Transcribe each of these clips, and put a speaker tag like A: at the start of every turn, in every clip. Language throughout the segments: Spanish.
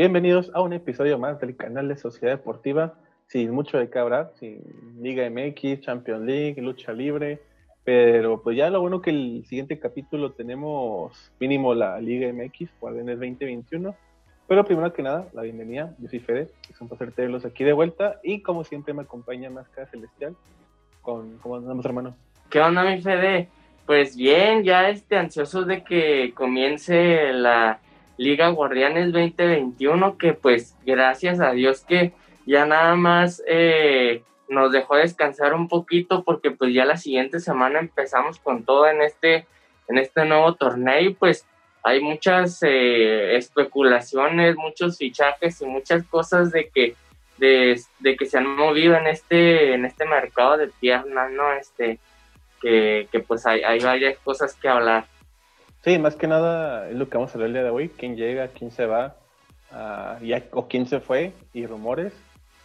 A: Bienvenidos a un episodio más del canal de Sociedad Deportiva, sin mucho de qué hablar, sin Liga MX, Champions League, lucha libre, pero pues ya lo bueno que el siguiente capítulo tenemos mínimo la Liga MX, Guardianes 2021. Pero primero que nada, la bienvenida, yo soy Fede, es un placer tenerlos aquí de vuelta y como siempre me acompaña Máscara Celestial. Con, ¿Cómo andamos, hermano?
B: ¿Qué onda, mi Fede? Pues bien, ya este, ansioso de que comience la Liga Guardianes 2021, que pues gracias a Dios que ya nada más eh, nos dejó descansar un poquito porque pues ya la siguiente semana empezamos con todo en este, en este nuevo torneo y pues hay muchas eh, especulaciones, muchos fichajes y muchas cosas de que, de, que se han movido en este, en este mercado de piernas, ¿no? Este, que, pues hay varias cosas que hablar.
A: Sí, más que nada es lo que vamos a hablar el día de hoy, quién llega, quién se va, uh, ya, o quién se fue, y rumores.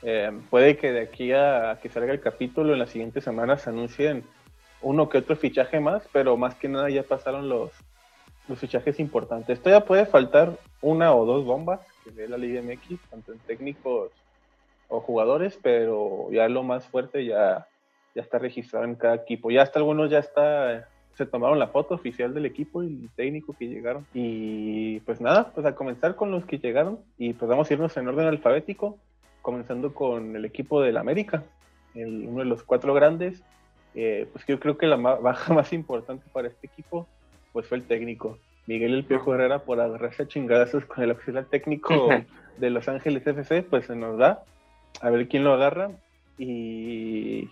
A: Eh, puede que de aquí a, que salga el capítulo en las siguientes semanas se anuncien uno que otro fichaje más, pero más que nada ya pasaron los, los fichajes importantes. Todavía puede faltar una o dos bombas que ve la Liga MX, tanto en técnicos o jugadores, pero ya lo más fuerte ya, ya está registrado en cada equipo. Ya hasta algunos ya está se tomaron la foto oficial del equipo y técnico que llegaron. Y pues nada, pues a comenzar con los que llegaron y pues vamos a irnos en orden alfabético, comenzando con el equipo del América, el, uno de los cuatro grandes. Eh, pues yo creo que la baja más importante para este equipo pues fue el técnico. Miguel El Piojo Herrera por agarrarse a chingadazos con el auxiliar técnico de Los Ángeles FC, pues se nos da. A ver quién lo agarra. Y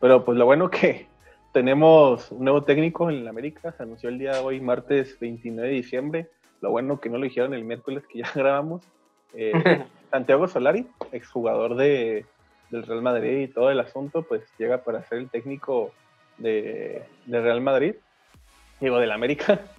A: pero pues lo bueno que tenemos un nuevo técnico en América, se anunció el día de hoy, martes 29 de diciembre. Lo bueno que no lo dijeron el miércoles que ya grabamos. Eh, Santiago Solari, exjugador de, del Real Madrid y todo el asunto, pues llega para ser el técnico de, Real Madrid, digo, del América.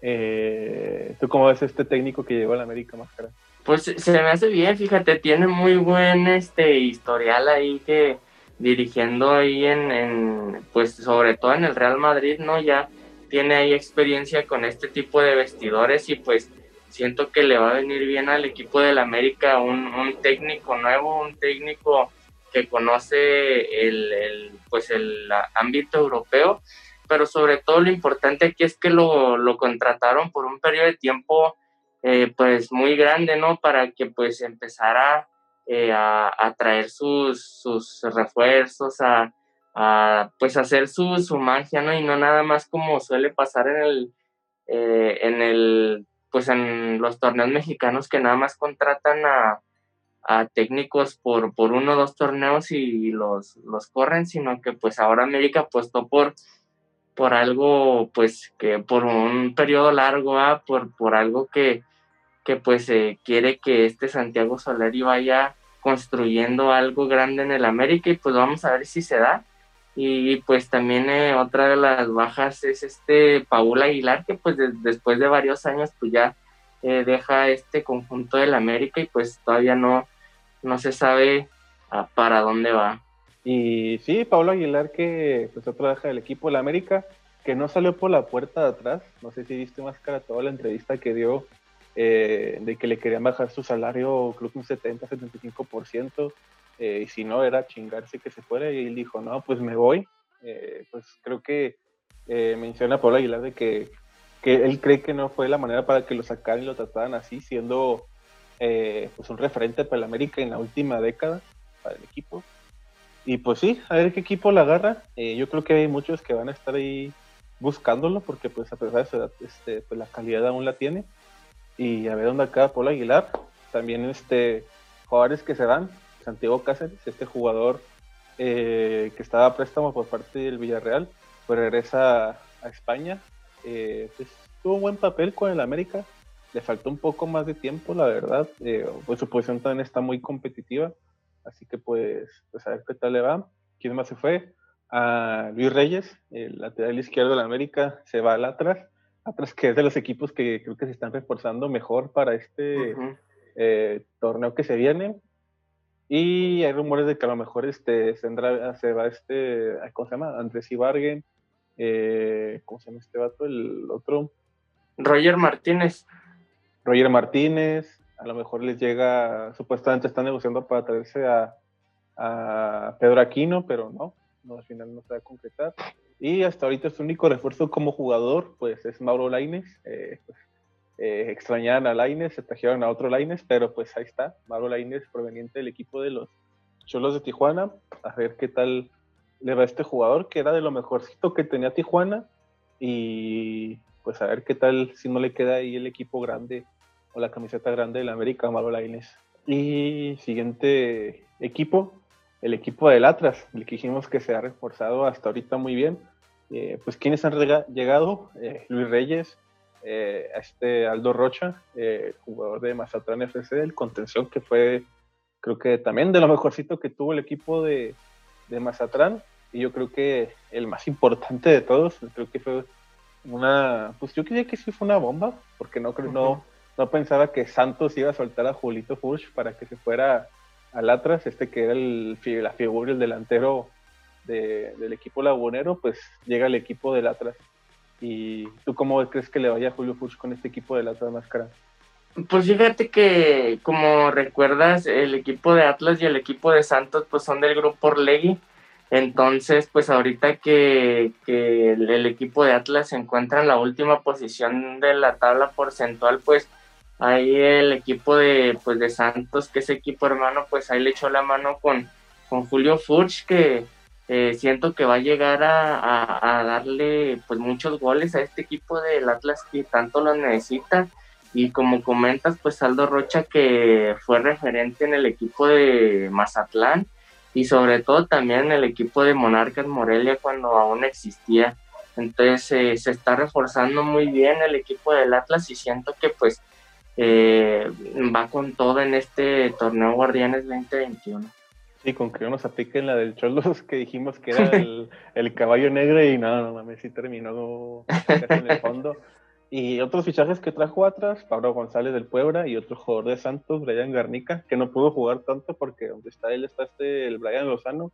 A: Eh, ¿Tú cómo ves este técnico que llegó al América más cara?
B: Pues se me hace bien, fíjate, tiene muy buen este historial ahí que dirigiendo ahí en, pues sobre todo en el Real Madrid, ¿no? Ya tiene ahí experiencia con este tipo de vestidores y pues siento que le va a venir bien al equipo del América un, técnico nuevo, un técnico que conoce el, pues el ámbito europeo, pero sobre todo lo importante aquí es que lo, lo contrataron por un periodo de tiempo eh, pues muy grande, ¿no? Para que pues empezara eh, a, traer sus, sus refuerzos, a, pues hacer su, su, magia, ¿no? Y no nada más como suele pasar en el, eh, en el, pues en los torneos mexicanos que nada más contratan a, técnicos por, por uno o dos torneos y los, los corren, sino que pues ahora América apostó por, por algo, pues que por un periodo largo, ¿ah? por, por algo que, que pues quiere que este Santiago Solari vaya construyendo algo grande en el América y pues vamos a ver si se da. Y pues también eh, otra de las bajas es este Paul Aguilar, que pues después de varios años pues ya eh, deja este conjunto del América y pues todavía no, no se sabe para dónde va.
A: Y sí, Pablo Aguilar que pues otra baja del equipo del América, que no salió por la puerta de atrás, no sé si viste más cara toda la entrevista que dio eh, de que le querían bajar su salario, creo que un 70-75%, eh, y si no, era chingarse que se fuera, y él dijo, no, pues me voy. Eh, pues creo que menciona a Pablo Aguilar de que, que, él cree que no fue la manera para que lo sacaran y lo trataran así, siendo pues un referente para el América en la última década para el equipo. Y pues sí, a ver qué equipo la agarra. yo creo que hay muchos que van a estar ahí buscándolo porque pues a pesar de su edad, este, pues la calidad aún la tiene y a ver dónde acaba Paul Aguilar. También este, jugadores que se dan, Santiago Cáceres, este jugador eh, que estaba a préstamo por parte del Villarreal, pues regresa a España. Eh, pues, tuvo un buen papel con el América, le faltó un poco más de tiempo, la verdad. Eh, pues su posición también está muy competitiva, así que pues, pues a ver qué tal le va. ¿Quién más se fue? A Luis Reyes, el lateral izquierdo de la América, se va al atrás atrás que es de los equipos que creo que se están reforzando mejor para este eh, torneo que se viene. Y hay rumores de que a lo mejor este, se, va este, ¿cómo se llama? Andrés Ibarguen, eh, ¿cómo se llama este vato? El otro.
B: Roger Martínez.
A: Roger Martínez, a lo mejor les llega, supuestamente están negociando para traerse a, Pedro Aquino, pero no, no, al final no se va a concretar. Y hasta ahorita su único refuerzo como jugador, pues es Mauro Laines. Eh, pues, eh, extrañaban a Laines, se trajeron a otro Laines, pero pues ahí está, Mauro Laines proveniente del equipo de los Cholos de Tijuana. A ver qué tal le va a este jugador, que era de lo mejorcito que tenía Tijuana. Y pues a ver qué tal si no le queda ahí el equipo grande o la camiseta grande de la América, Mauro Laines. Y siguiente equipo, el equipo del Atlas, el que dijimos que se ha reforzado hasta ahorita muy bien. Eh, pues quienes han llegado, eh, Luis Reyes, eh, este Aldo Rocha, jugador de Mazatlán FC, el contención que fue, creo que también de lo mejorcito que tuvo el equipo de, de Mazatlán, y yo creo que el más importante de todos, creo que fue una, pues yo creía que sí fue una bomba, porque no, no, no pensaba que Santos iba a soltar a Julito Furch para que se fuera al Atlas, este que era el, la figura, el delantero del equipo lagunero, pues llega el equipo del Atlas. ¿Y tú cómo crees que le vaya Julio Furch con este equipo del Atlas Máscara?
B: Pues fíjate que, como recuerdas, el equipo de Atlas y el equipo de Santos pues son del grupo Orlegui. Entonces, pues ahorita que, que el, el, equipo de Atlas se encuentra en la última posición de la tabla porcentual, pues ahí el equipo de, pues, de Santos, que es equipo hermano, pues ahí le echó la mano con, con Julio Furch, que eh, siento que va a llegar a, darle pues muchos goles a este equipo del Atlas que tanto lo necesita. Y como comentas, pues Aldo Rocha, que fue referente en el equipo de Mazatlán y sobre todo también en el equipo de Monarcas Morelia cuando aún existía. Entonces eh, se está reforzando muy bien el equipo del Atlas y siento que pues eh, va con todo en este torneo Guardianes 2021.
A: Sí, con que no nos apliquen la del Cholos que dijimos que era el, caballo negro y no, no mames, sí terminó en el fondo. Y otros fichajes que trajo atrás, Pablo González del Puebla y otro jugador de Santos, Brian Garnica, que no pudo jugar tanto porque donde está él está este, el Brian Lozano,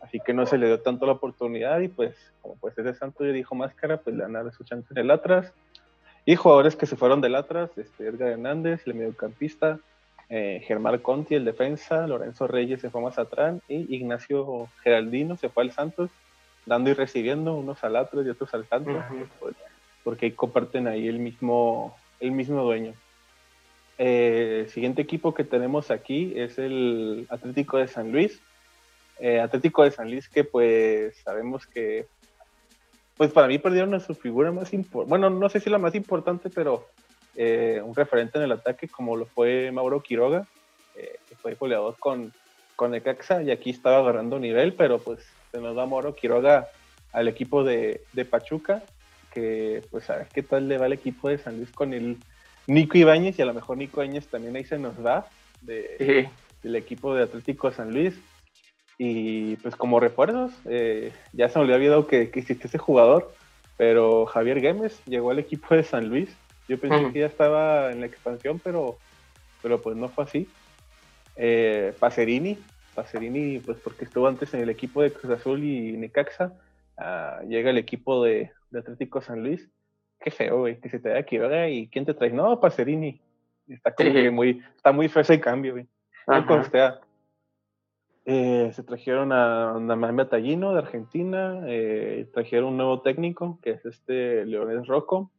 A: así que no se le dio tanto la oportunidad y pues como pues es de Santos y dijo Máscara, pues le van a dar su chance en el atrás. Y jugadores que se fueron del Atlas, este, Edgar Hernández, el mediocampista, eh, Germán Conti, el defensa, Lorenzo Reyes se fue más atrás y Ignacio Geraldino se fue al Santos, dando y recibiendo unos al Atlas y otros al Santos, pues, porque comparten ahí el mismo, el mismo dueño. Eh, el siguiente equipo que tenemos aquí es el Atlético de San Luis. Eh, Atlético de San Luis que pues sabemos que pues para mí perdieron a su figura más importante, bueno, no sé si la más importante, pero eh, un referente en el ataque como lo fue Mauro Quiroga, eh, que fue goleador con, con Necaxa y aquí estaba agarrando nivel, pero pues se nos da Mauro Quiroga al equipo de, de, Pachuca, que pues a ver qué tal le va al equipo de San Luis con el Nico Ibáñez y a lo mejor Nico Ibáñez también ahí se nos va de, del equipo de Atlético San Luis. Y pues como refuerzos, eh, ya se me había olvidado que, que existía ese jugador, pero Javier Gómez llegó al equipo de San Luis. Yo pensé que ya estaba en la expansión, pero, pero pues no fue así. Eh, Pacerini, Pacerini, pues porque estuvo antes en el equipo de Cruz Azul y Necaxa, ah, llega el equipo de, Atlético San Luis. Qué feo, güey, que se te da ¿verdad? ¿Y quién te trae? No, Pacerini. Está como que muy, está muy feo ese cambio, güey. No eh, se trajeron a Namame Tallino de Argentina, eh, trajeron un nuevo técnico, que es este Leones Rocco,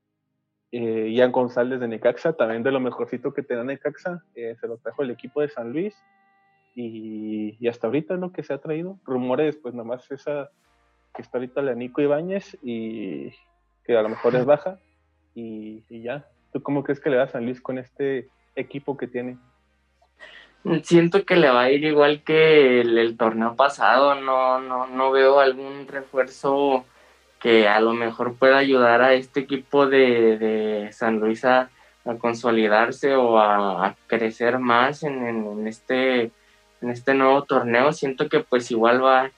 A: eh, Ian González de Necaxa, también de lo mejorcito que tenía Necaxa, eh, se lo trajo el equipo de San Luis, y, hasta ahorita lo que se ha traído, rumores, pues nomás esa que está ahorita la Nico Ibáñez, y que a lo mejor es baja, y, y ya. ¿Tú cómo crees que le da a San Luis con este equipo que tiene?
B: Siento que le va a ir igual que el, torneo pasado, no, no, no veo algún refuerzo que a lo mejor pueda ayudar a este equipo de, San Luis a, consolidarse o a, crecer más en, este, en este nuevo torneo. Siento que pues igual va,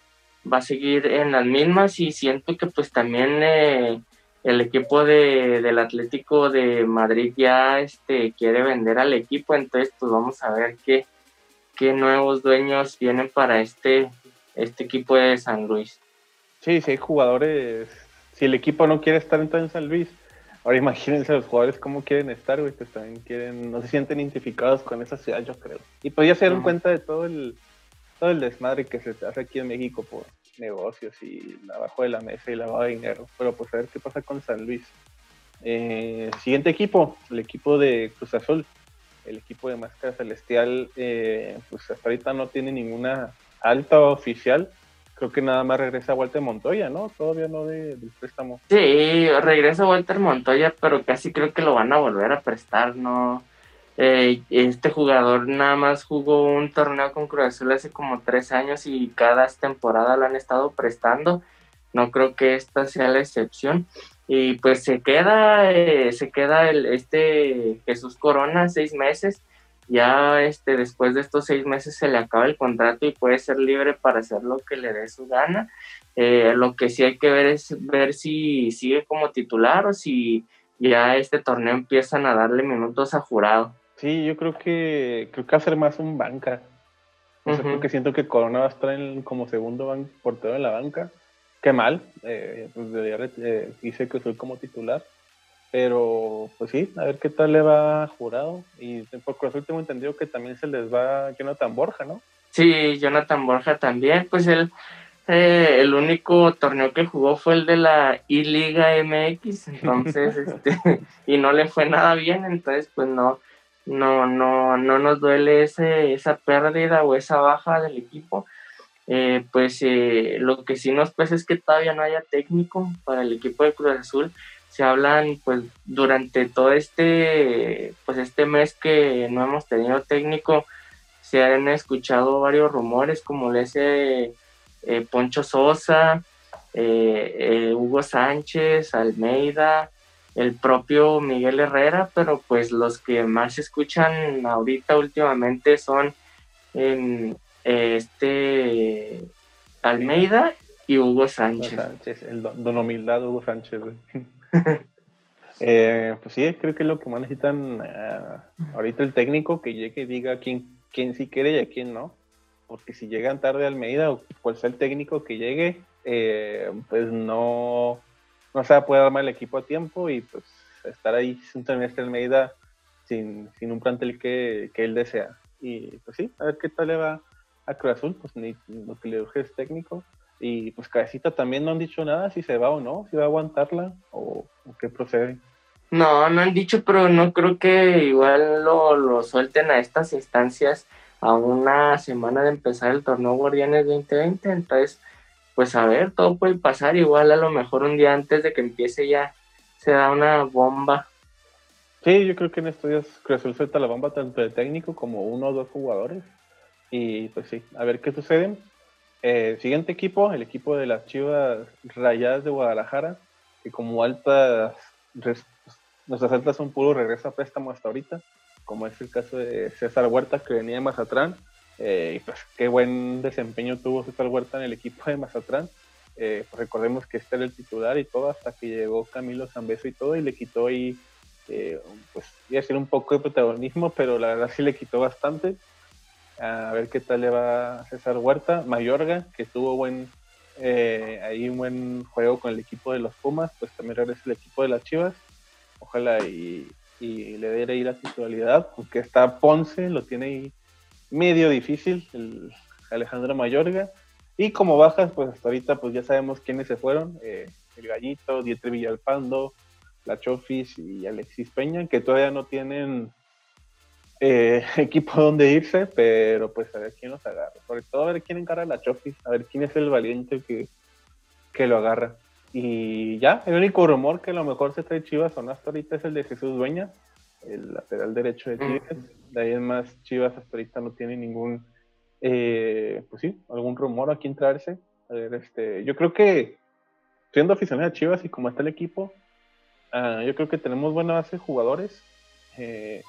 B: va a seguir en las mismas y siento que pues también eh, el equipo de, del Atlético de Madrid ya este, quiere vender al equipo, entonces pues vamos a ver qué, qué nuevos dueños vienen para este, este equipo de San Luis.
A: Sí, si hay jugadores, si el equipo no quiere estar en San Luis, Ahora imagínense los jugadores cómo quieren estar, güey, pues también quieren, no se sienten identificados con esa ciudad, yo creo. Y pues ya se dieron cuenta de todo el, todo el desmadre que se hace aquí en México por negocios y abajo de la mesa y lavado de dinero. Pero pues a ver qué pasa con San Luis. Eh, siguiente equipo, el equipo de Cruz Azul. El equipo de Máscara Celestial, eh, pues hasta ahorita no tiene ninguna alta oficial. Creo que nada más regresa Walter Montoya, ¿no? Todavía no de, del préstamo.
B: Sí, regresa Walter Montoya, pero casi creo que lo van a volver a prestar, ¿no? Eh, este jugador nada más jugó un torneo con Cruz Azul hace como tres años y cada temporada lo han estado prestando. No creo que esta sea la excepción. Y pues se queda, eh, se queda el, este Jesús Corona seis meses. Ya este, después de estos seis meses se le acaba el contrato y puede ser libre para hacer lo que le dé su gana. Eh, lo que sí hay que ver es ver si sigue como titular o si ya este torneo empiezan a darle minutos a jurado.
A: Sí, yo creo que creo que va a ser más un banca. No sé, porque siento que Corona va a estar como segundo portero en la banca. Qué mal, eh, pues eh, hice que soy como titular. Pero, pues sí, a ver qué tal le va a jurado. Y por Cruz tengo entendido que también se les va Jonathan Borja, ¿no?
B: Sí, Jonathan Borja también. Pues él, eh, el único torneo que jugó fue el de la I-Liga MX, entonces, este, y no le fue nada bien, entonces, pues no, no, no, no nos duele ese, esa pérdida o esa baja del equipo. Eh, pues eh, lo que sí nos pesa es que todavía no haya técnico para el equipo de Cruz Azul. Se hablan, pues, durante todo este, pues, este mes que no hemos tenido técnico, se han escuchado varios rumores, como le dice eh, Poncho Sosa, Hugo Sánchez, Almeida, el propio Miguel Herrera, pero pues los que más se escuchan ahorita últimamente son en este Almeida y Hugo Sánchez.
A: el don, humildad Hugo Sánchez. eh, pues sí, creo que es lo que más necesitan eh, ahorita el técnico que llegue y diga quién, quién sí quiere y a quién no. Porque si llegan tarde Almeida o cual sea el técnico que llegue, eh, pues no no se va a poder armar el equipo a tiempo y pues estar ahí sin semestre Almeida sin, sin un plantel que, que, él desea. Y pues sí, a ver qué tal le va a Cruz Azul, pues ni, lo que le urge es técnico. Y pues Cabecita también no han dicho nada si se va o no, si va a aguantarla o, qué procede.
B: No, no han dicho, pero no creo que igual lo, lo suelten a estas instancias a una semana de empezar el torneo Guardianes 2020. Entonces, pues a ver, todo puede pasar. Igual a lo mejor un día antes de que empiece ya se da una bomba.
A: Sí, yo creo que en estos días Cruz suelta la bomba tanto de técnico como uno o dos jugadores. Y pues sí, a ver qué sucede. Eh, siguiente equipo, el equipo de las Chivas Rayadas de Guadalajara, que como altas, nuestras altas son puro regreso a préstamo hasta ahorita, como es el caso de César Huerta, que venía de Mazatlán, eh, y pues qué buen desempeño tuvo César Huerta en el equipo de Mazatlán. Eh, pues recordemos que este era el titular y todo, hasta que llegó Camilo Zambeso y todo, y le quitó ahí, eh, pues iba a decir un poco de protagonismo, pero la verdad sí le quitó bastante. A ver qué tal le va César Huerta. Mayorga, que tuvo buen, ahí un buen juego con el equipo de los Pumas, pues también regresa el equipo de las Chivas. Ojalá y, le dé ahí la titularidad, porque está Ponce, lo tiene ahí medio difícil, el Alejandro Mayorga. Y como bajas, pues hasta ahorita pues ya sabemos quiénes se fueron. Eh, el Gallito, Dieter Villalpando, La Chofis y Alexis Peña, que todavía no tienen eh, equipo donde irse, pero pues a ver quién los agarra. Sobre todo a ver quién encara La Chofis, a ver quién es el valiente que, que lo agarra. Y ya, el único rumor que a lo mejor se trae Chivas o hasta ahorita es el de Jesús Dueña, el lateral derecho de Tigres. De ahí en más, Chivas hasta ahorita no tiene ningún, eh, pues sí, algún rumor a quién traerse. A ver, este, yo creo que, siendo aficionado a Chivas y como está el equipo, uh, yo creo que tenemos buena base de jugadores. Eh,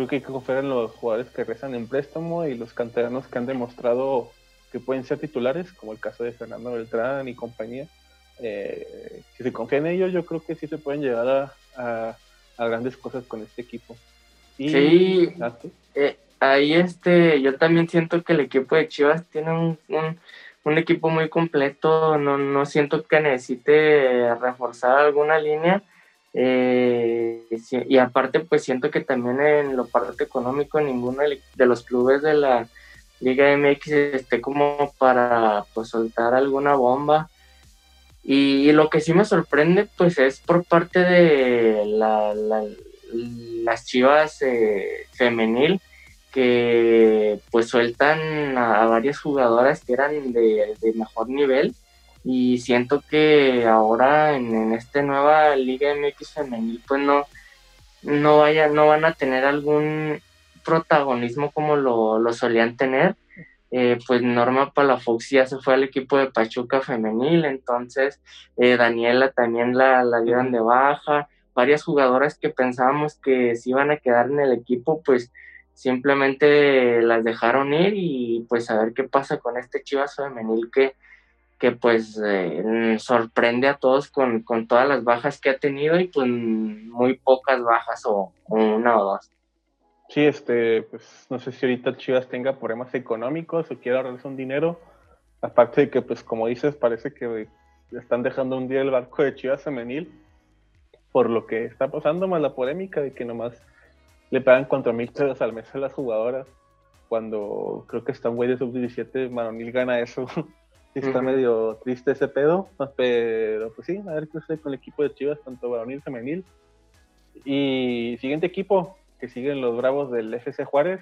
A: creo que hay que confiar en los jugadores que rezan en préstamo y los canteranos que han demostrado que pueden ser titulares, como el caso de Fernando Beltrán y compañía. Eh, si se confía en ellos, yo creo que sí se pueden llegar a a grandes cosas con este equipo.
B: sí, eh, ahí este, yo también siento que el equipo de Chivas tiene un, un, equipo muy completo, no, no siento que necesite reforzar alguna línea. Eh, y aparte, pues siento que también en lo parte económico ninguno de los clubes de la Liga MX esté como para pues soltar alguna bomba. Y, lo que sí me sorprende, pues es por parte de la, las chivas eh, femenil que pues sueltan a, varias jugadoras que eran de, mejor nivel y siento que ahora en, en esta nueva Liga MX femenil pues no, no, vaya, no van a tener algún protagonismo como lo, lo solían tener. Eh, pues Norma Palafox ya se fue al equipo de Pachuca femenil, entonces eh, Daniela también la, la dieron de baja, varias jugadoras que pensábamos que se iban a quedar en el equipo, pues simplemente las dejaron ir y pues a ver qué pasa con este Chivas femenil que, que pues eh, sorprende a todos con, todas las bajas que ha tenido y pues muy pocas bajas o, una o dos.
A: Sí, este, pues no sé si ahorita Chivas tenga problemas económicos o quiera ahorrarse un dinero. Aparte de que, pues como dices, parece que están dejando un día el barco de Chivas femenil por lo que está pasando, más la polémica de que nomás le pagan cuatro mil pesos al mes a las jugadoras, cuando creo que está un güey de sub-17, Maronil gana eso. está medio triste ese pedo, pero pues sí, a ver qué sucede con el equipo de Chivas, tanto varonil femenil. Y siguiente equipo, que siguen los Bravos del FC Juárez,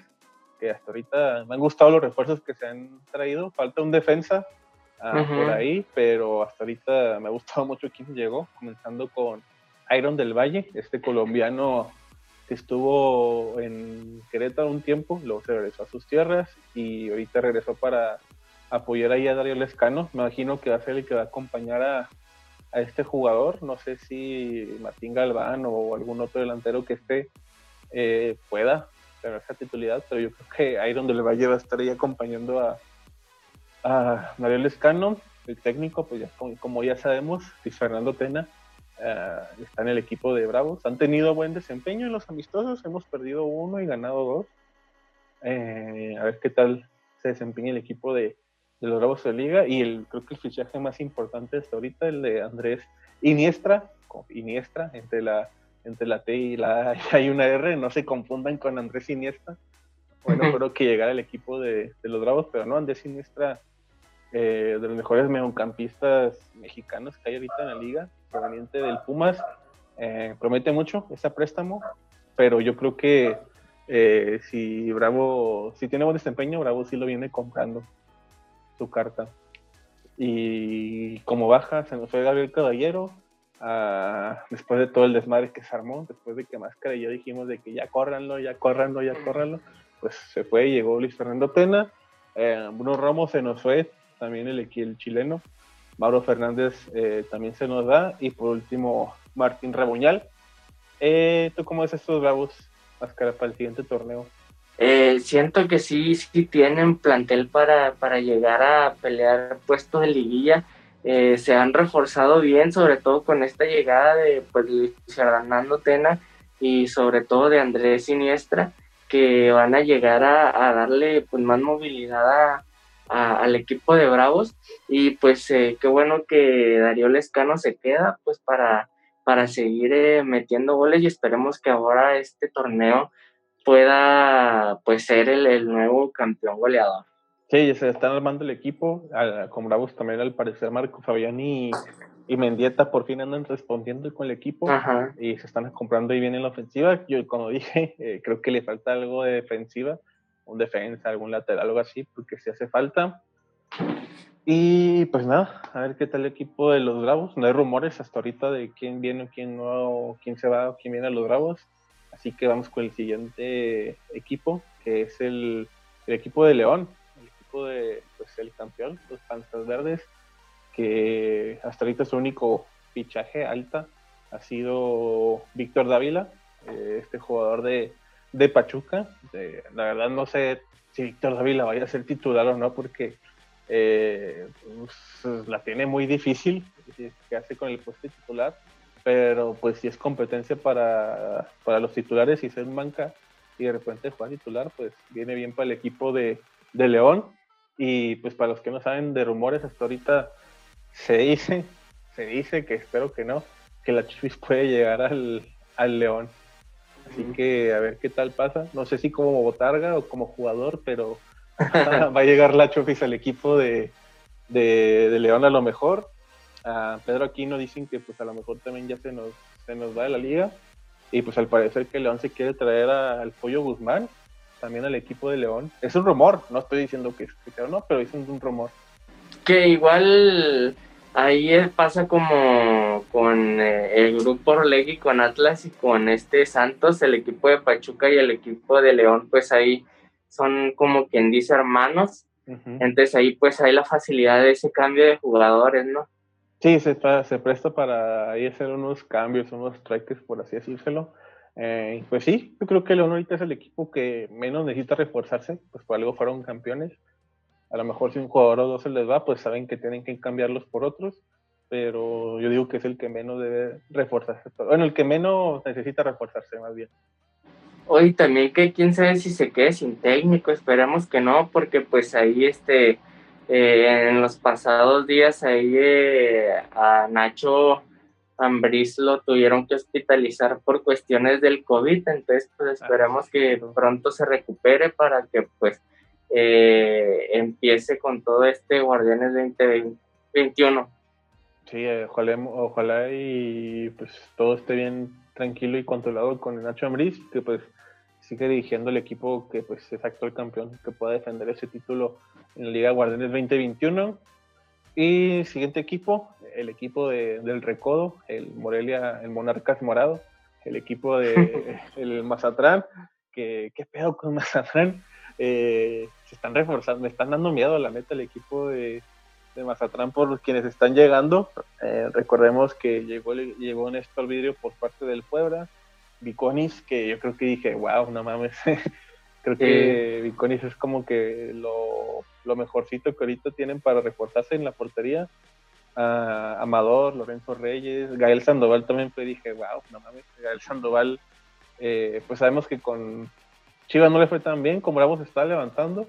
A: que hasta ahorita me han gustado los refuerzos que se han traído. Falta un defensa ah, por ahí, pero hasta ahorita me ha gustado mucho quién llegó, comenzando con Iron del Valle, este colombiano que estuvo en Querétaro un tiempo, luego se regresó a sus tierras y ahorita regresó para apoyar ahí a Darío Lescano. Me imagino que va a ser el que va a acompañar a, este jugador. No sé si Martín Galván o algún otro delantero que esté eh, pueda tener esa titularidad, pero yo creo que Iron del Valle va a estar ahí acompañando a, a Darío Lescano. El técnico, pues ya como, ya sabemos, es Fernando Tena eh, está en el equipo de Bravos. Han tenido buen desempeño en los amistosos, hemos perdido uno y ganado dos. Eh, a ver qué tal se desempeña el equipo de, los Bravos de Liga. Y el, creo que el fichaje más importante hasta ahorita, el de Andrés Iniestra, Iniestra, entre la, entre la T y la A hay una R, no se confundan con Andrés Iniestra. Bueno, creo que llegar al equipo de, de los Bravos, pero no, Andrés Iniestra eh, de los mejores mediocampistas mexicanos que hay ahorita en la liga, proveniente del Pumas. Eh, promete mucho ese préstamo, pero yo creo que eh, si Bravo, si tiene buen desempeño, Bravo sí lo viene comprando su carta. Y como baja, se nos fue Gabriel Caballero, ah, después de todo el desmadre que se armó, después de que Máscara y yo dijimos de que ya córranlo, ya córranlo, ya córranlo, pues se fue llegó Luis Fernando Tena. Bruno Ramos se nos fue también el, el chileno. Mauro Fernández eh, también se nos da. Y por último, Martín Rabuñal. Eh, ¿Tú cómo ves estos bravos, Máscara, para el siguiente torneo?
B: Eh, siento que sí, sí tienen plantel para, para llegar a pelear puestos de liguilla. se han reforzado bien, sobre todo con esta llegada de pues, Fernando Tena y sobre todo de Andrés Siniestra, que van a llegar a, a darle pues, más movilidad a, al equipo de Bravos y pues eh, qué bueno que Darío Lescano se queda pues para, para seguir eh, metiendo goles y esperemos que ahora este torneo pueda pues ser el, nuevo campeón goleador.
A: Sí, se están armando el equipo, con Bravos también al parecer Marco Fabián y, Mendieta por fin andan respondiendo con el equipo y se están comprando y bien en la ofensiva. Yo como dije, eh, creo que le falta algo de defensiva un defensa, algún lateral, algo así, porque si hace falta. Y pues nada, a ver qué tal el equipo de los Bravos. No hay rumores hasta ahorita de quién viene o quién no, quién se va o quién viene a los Bravos. Así que vamos con el siguiente equipo, que es el, equipo de León, el equipo de pues, el campeón, los Panzas Verdes, que hasta ahorita su único fichaje alta ha sido Víctor Dávila, eh, este jugador de, de Pachuca. la verdad no sé si Víctor Dávila vaya a ser titular o no, porque eh, pues, la tiene muy difícil, que hace con el puesto titular, pero pues si es competencia para, los titulares y ser banca y de repente juega titular, pues viene bien para el equipo de, de León. Y pues para los que no saben de rumores, hasta ahorita se dice, se dice que espero que no, que la Chofis puede llegar al, al León. Así que a ver qué tal pasa. No sé si como botarga o como jugador, pero va a llegar la Chofis al equipo de, de, León a lo mejor. A Pedro Aquino dicen que pues a lo mejor también ya se nos, se nos va de la liga. Y pues al parecer que León se quiere traer al Pollo Guzmán, también al equipo de León. Es un rumor, no estoy diciendo que, que no, pero es un, rumor.
B: Que igual ahí pasa como con eh, el grupo Orlegui, con Atlas y con este Santos, el equipo de Pachuca y el equipo de León, pues ahí son como quien dice hermanos. Entonces ahí pues hay la facilidad de ese cambio de jugadores, ¿no?
A: Sí, se, se presta para ahí hacer unos cambios, unos strikers, por así decírselo. Eh, pues sí, yo creo que León ahorita es el equipo que menos necesita reforzarse, pues por algo fueron campeones. A lo mejor si un jugador o dos se les va, pues saben que tienen que cambiarlos por otros, pero yo digo que es el que menos debe reforzarse. Bueno, el que menos necesita reforzarse más bien.
B: Hoy también que quién sabe si se quede sin técnico, esperemos que no, porque pues ahí este, eh, en los pasados días ahí eh, a Nacho Ambris lo tuvieron que hospitalizar por cuestiones del COVID, entonces pues esperemos que pronto se recupere para que pues eh, empiece con todo este Guardianes 2021.
A: Sí, ojalá, ojalá y pues todo esté bien tranquilo y controlado con Nacho Ambris, que pues sigue dirigiendo el equipo que pues es actual campeón, que pueda defender ese título en la Liga Guardianes 2021. Y siguiente equipo, el equipo de, del Recodo, el Morelia, el Monarcas Morado, el equipo de el Mazatlán, que qué pedo con Mazatlán, eh, se están reforzando, me están dando miedo la neta el equipo de, de Mazatlán por quienes están llegando. Eh, recordemos que llegó, llegó Néstor Vidrio por parte del Puebla, Viconis, que yo creo que dije, wow, no mames. creo que Viconis es como que lo, lo, mejorcito que ahorita tienen para reforzarse en la portería. Amador, Lorenzo Reyes, Gael Sandoval también fue, dije, wow, no mames, Gael Sandoval, eh, pues sabemos que con Chivas no le fue tan bien, como Bravos está levantando,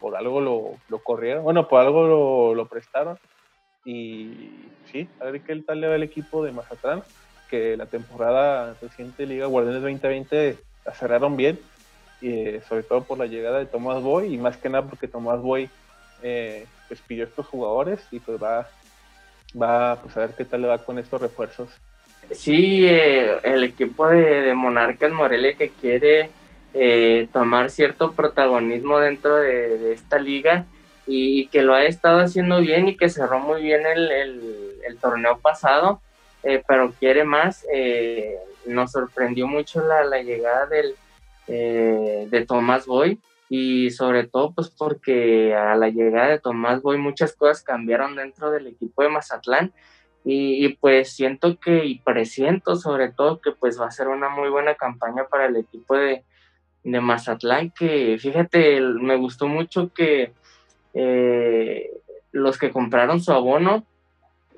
A: por algo lo, lo corrieron, bueno, por algo lo, lo, prestaron. Y sí, a ver qué tal le va el equipo de Mazatlán que la temporada reciente Liga Guardianes 2020 la cerraron bien, y, eh, sobre todo por la llegada de Tomás Boy y más que nada porque Tomás Boy eh, pues pidió estos jugadores y pues va, va pues a ver qué tal le va con estos refuerzos.
B: Sí, eh, el equipo de, Monarcas Morelia que quiere tomar cierto protagonismo dentro de, esta liga y, que lo ha estado haciendo bien y que cerró muy bien el, el torneo pasado eh, pero quiere más. Eh, nos sorprendió mucho la, llegada eh, de Tomás Boy y sobre todo pues porque a la llegada de Tomás Boy muchas cosas cambiaron dentro del equipo de Mazatlán y, pues siento que y presiento sobre todo que pues va a ser una muy buena campaña para el equipo de, de Mazatlán que fíjate me gustó mucho que los que compraron su abono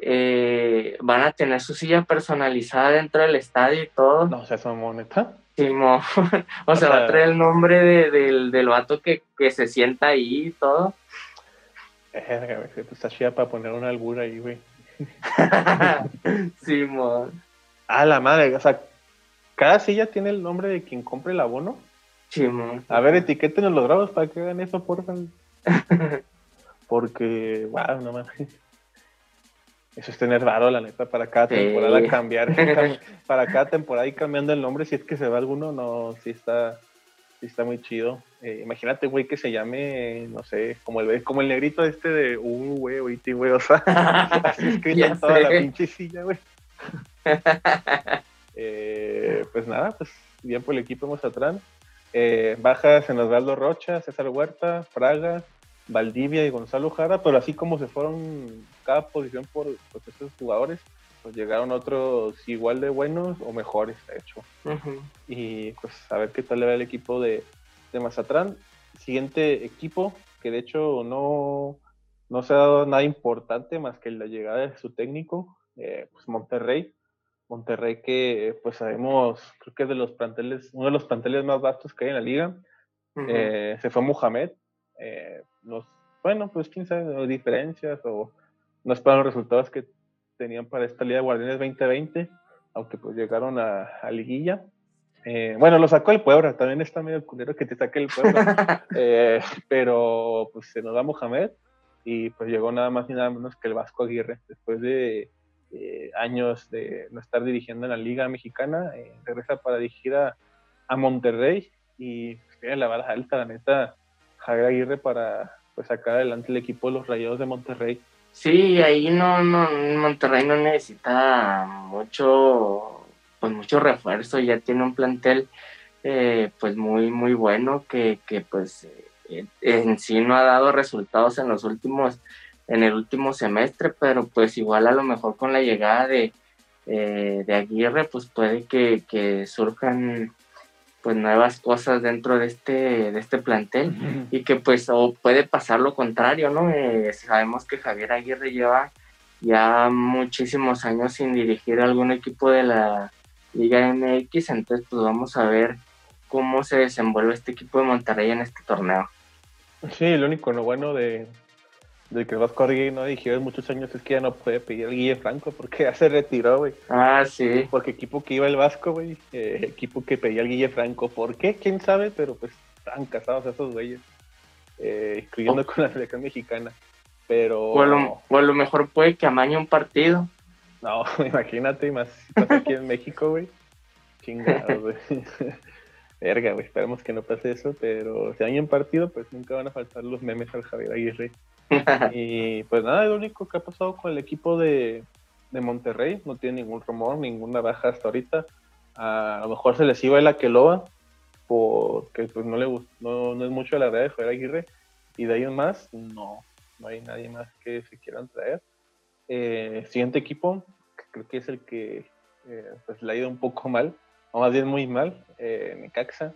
B: eh, van a tener su silla personalizada dentro del estadio y todo.
A: No, o sea, son moneta.
B: o, sea, va a traer el nombre de, del, del vato que, que, se sienta ahí y todo.
A: Eh, está chida para poner una albura ahí, güey.
B: Simón.
A: ah, la madre, o sea, cada silla tiene el nombre de quien compre el abono.
B: Simón.
A: A ver, etiqueten los bravos para que hagan eso, por favor. Porque, wow, no mames. Eso es tener raro, la neta, para cada temporada cambiar, para cada temporada y cambiando el nombre, si es que se va alguno, no, sí está, sí está muy chido. Eh, imagínate, güey, que se llame, no sé, como el, como el negrito este de, uh, güey, ahorita, güey, o sea, así escrito en toda la pinche silla, güey. eh, pues nada, pues bien por el equipo Mozatrán. Eh, bajas en Osvaldo Rocha, César Huerta, Fraga, Valdivia y Gonzalo Jara, pero así como se fueron cada posición por pues, esos jugadores, pues llegaron otros igual de buenos o mejores, de hecho. Y pues a ver qué tal le va el equipo de, de Mazatlán. Siguiente equipo, que de hecho no, no se ha dado nada importante más que la llegada de su técnico, eh, pues Monterrey. Monterrey que pues sabemos, creo que es de los planteles, uno de los planteles más vastos que hay en la liga. Eh, se fue Mohamed, eh, bueno, pues quién sabe, diferencias o no esperaron los resultados que tenían para esta Liga de Guardianes 2020. aunque pues llegaron a, a liguilla. Eh, bueno, lo sacó el Puebla, también está medio culero que te saque el Puebla, eh, pero pues se nos da Mohamed y pues llegó nada más ni nada menos que el Vasco Aguirre, después de eh, años de no estar dirigiendo en la Liga Mexicana, regresa para dirigir a, a Monterrey y pues, tiene la bala alta, la neta, Javier Aguirre para pues sacar adelante el equipo de los Rayados de Monterrey.
B: Sí, ahí no, no, Monterrey no necesita mucho pues mucho refuerzo, ya tiene un plantel eh, pues muy, muy bueno que, que pues eh, en sí no ha dado resultados en los últimos, en el último semestre, pero pues igual a lo mejor con la llegada de, eh, de Aguirre pues puede que, que, surjan pues nuevas cosas dentro de este, de este plantel y que pues o puede pasar lo contrario, ¿no? sabemos que Javier Aguirre lleva ya muchísimos años sin dirigir algún equipo de la Liga MX, entonces pues vamos a ver cómo se desenvuelve este equipo de Monterrey en este torneo.
A: Sí, lo único lo bueno de, de que Vasco Arguí no dirigió en muchos años es que ya no puede pedir el Guille Franco porque ya se retiró, güey.
B: Ah, sí.
A: Porque equipo que iba el Vasco, güey, eh, equipo que pedía el Guille Franco, ¿por qué? ¿Quién sabe? Pero pues están casados esos güeyes, eh, incluyendo oh. con la selección mexicana. Pero...
B: O a, lo, mejor puede que amañe un partido.
A: No, imagínate, más si pasa aquí en México, güey. Chingado, güey. Verga, güey, esperemos que no pase eso, pero si hay un partido, pues nunca van a faltar los memes al Javier Aguirre. y pues nada, lo único que ha pasado con el equipo de, de Monterrey, no tiene ningún rumor, ninguna baja hasta ahorita. A, lo mejor se les iba el Aqueloa, porque pues no le no, no es mucho la verdad de Javier Aguirre, y de ahí en más, no, no hay nadie más que se quieran traer. Eh, siguiente equipo, creo que es el que eh, pues le ha ido un poco mal, o más bien muy mal, eh, Necaxa.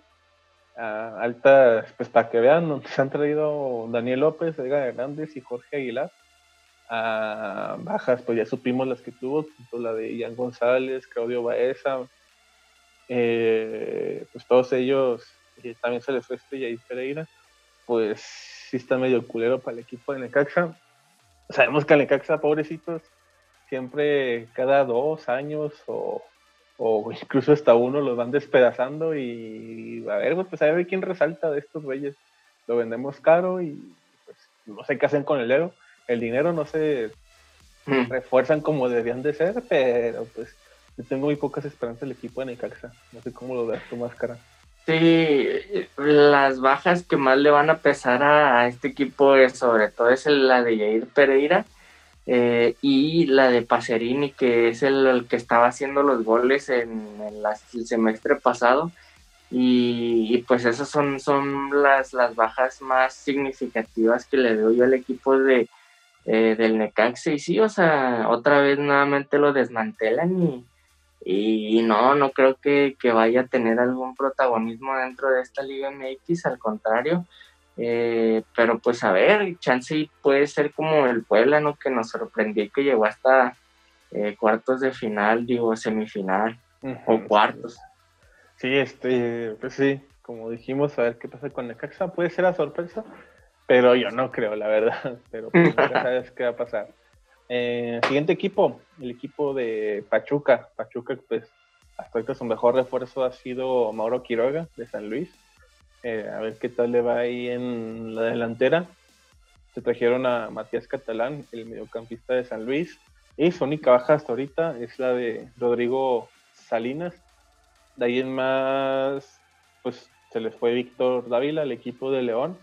A: Altas, pues para que vean, se han traído Daniel López, Edgar Hernández y Jorge Aguilar. A bajas, pues ya supimos las que tuvo, la de Ian González, Claudio Baeza, eh, pues todos ellos, y también se les fue Estrella y Pereira, pues sí está medio culero para el equipo de Necaxa sabemos que Necaxa, pobrecitos, siempre cada dos años o, incluso hasta uno los van despedazando y a ver, pues a ver quién resalta de estos reyes. Lo vendemos caro y pues no sé qué hacen con el dinero. El dinero no se hmm. refuerzan como deberían de ser, pero pues yo tengo muy pocas esperanzas del equipo de Necaxa. No sé cómo lo ves tu máscara.
B: Sí, las bajas que más le van a pesar a, este equipo, es, sobre todo es la de Jair Pereira eh, y la de Pacerini, que es el, que estaba haciendo los goles en, el semestre pasado. Y, pues esas son, son las, las bajas más significativas que le doy al equipo de, eh, del Necaxa. Y sí, o sea, otra vez nuevamente lo desmantelan y y no, no creo que, vaya a tener algún protagonismo dentro de esta Liga MX, al contrario. Eh, pero pues a ver, chance puede ser como el Puebla, ¿no? Que nos sorprendió que llegó hasta eh, cuartos de final, digo, semifinal o cuartos.
A: Sí, este, pues sí, como dijimos, a ver qué pasa con Necaxa, puede ser la sorpresa, pero yo no creo, la verdad, pero pues ya sabes qué va a pasar. Eh, siguiente equipo, el equipo de Pachuca. Pachuca, pues, hasta ahorita su mejor refuerzo ha sido Mauro Quiroga de San Luis. Eh, a ver qué tal le va ahí en la delantera. Se trajeron a Matías Catalán, el mediocampista de San Luis. Y su única baja hasta ahorita es la de Rodrigo Salinas. De ahí en más, pues se les fue Víctor Dávila, el equipo de León.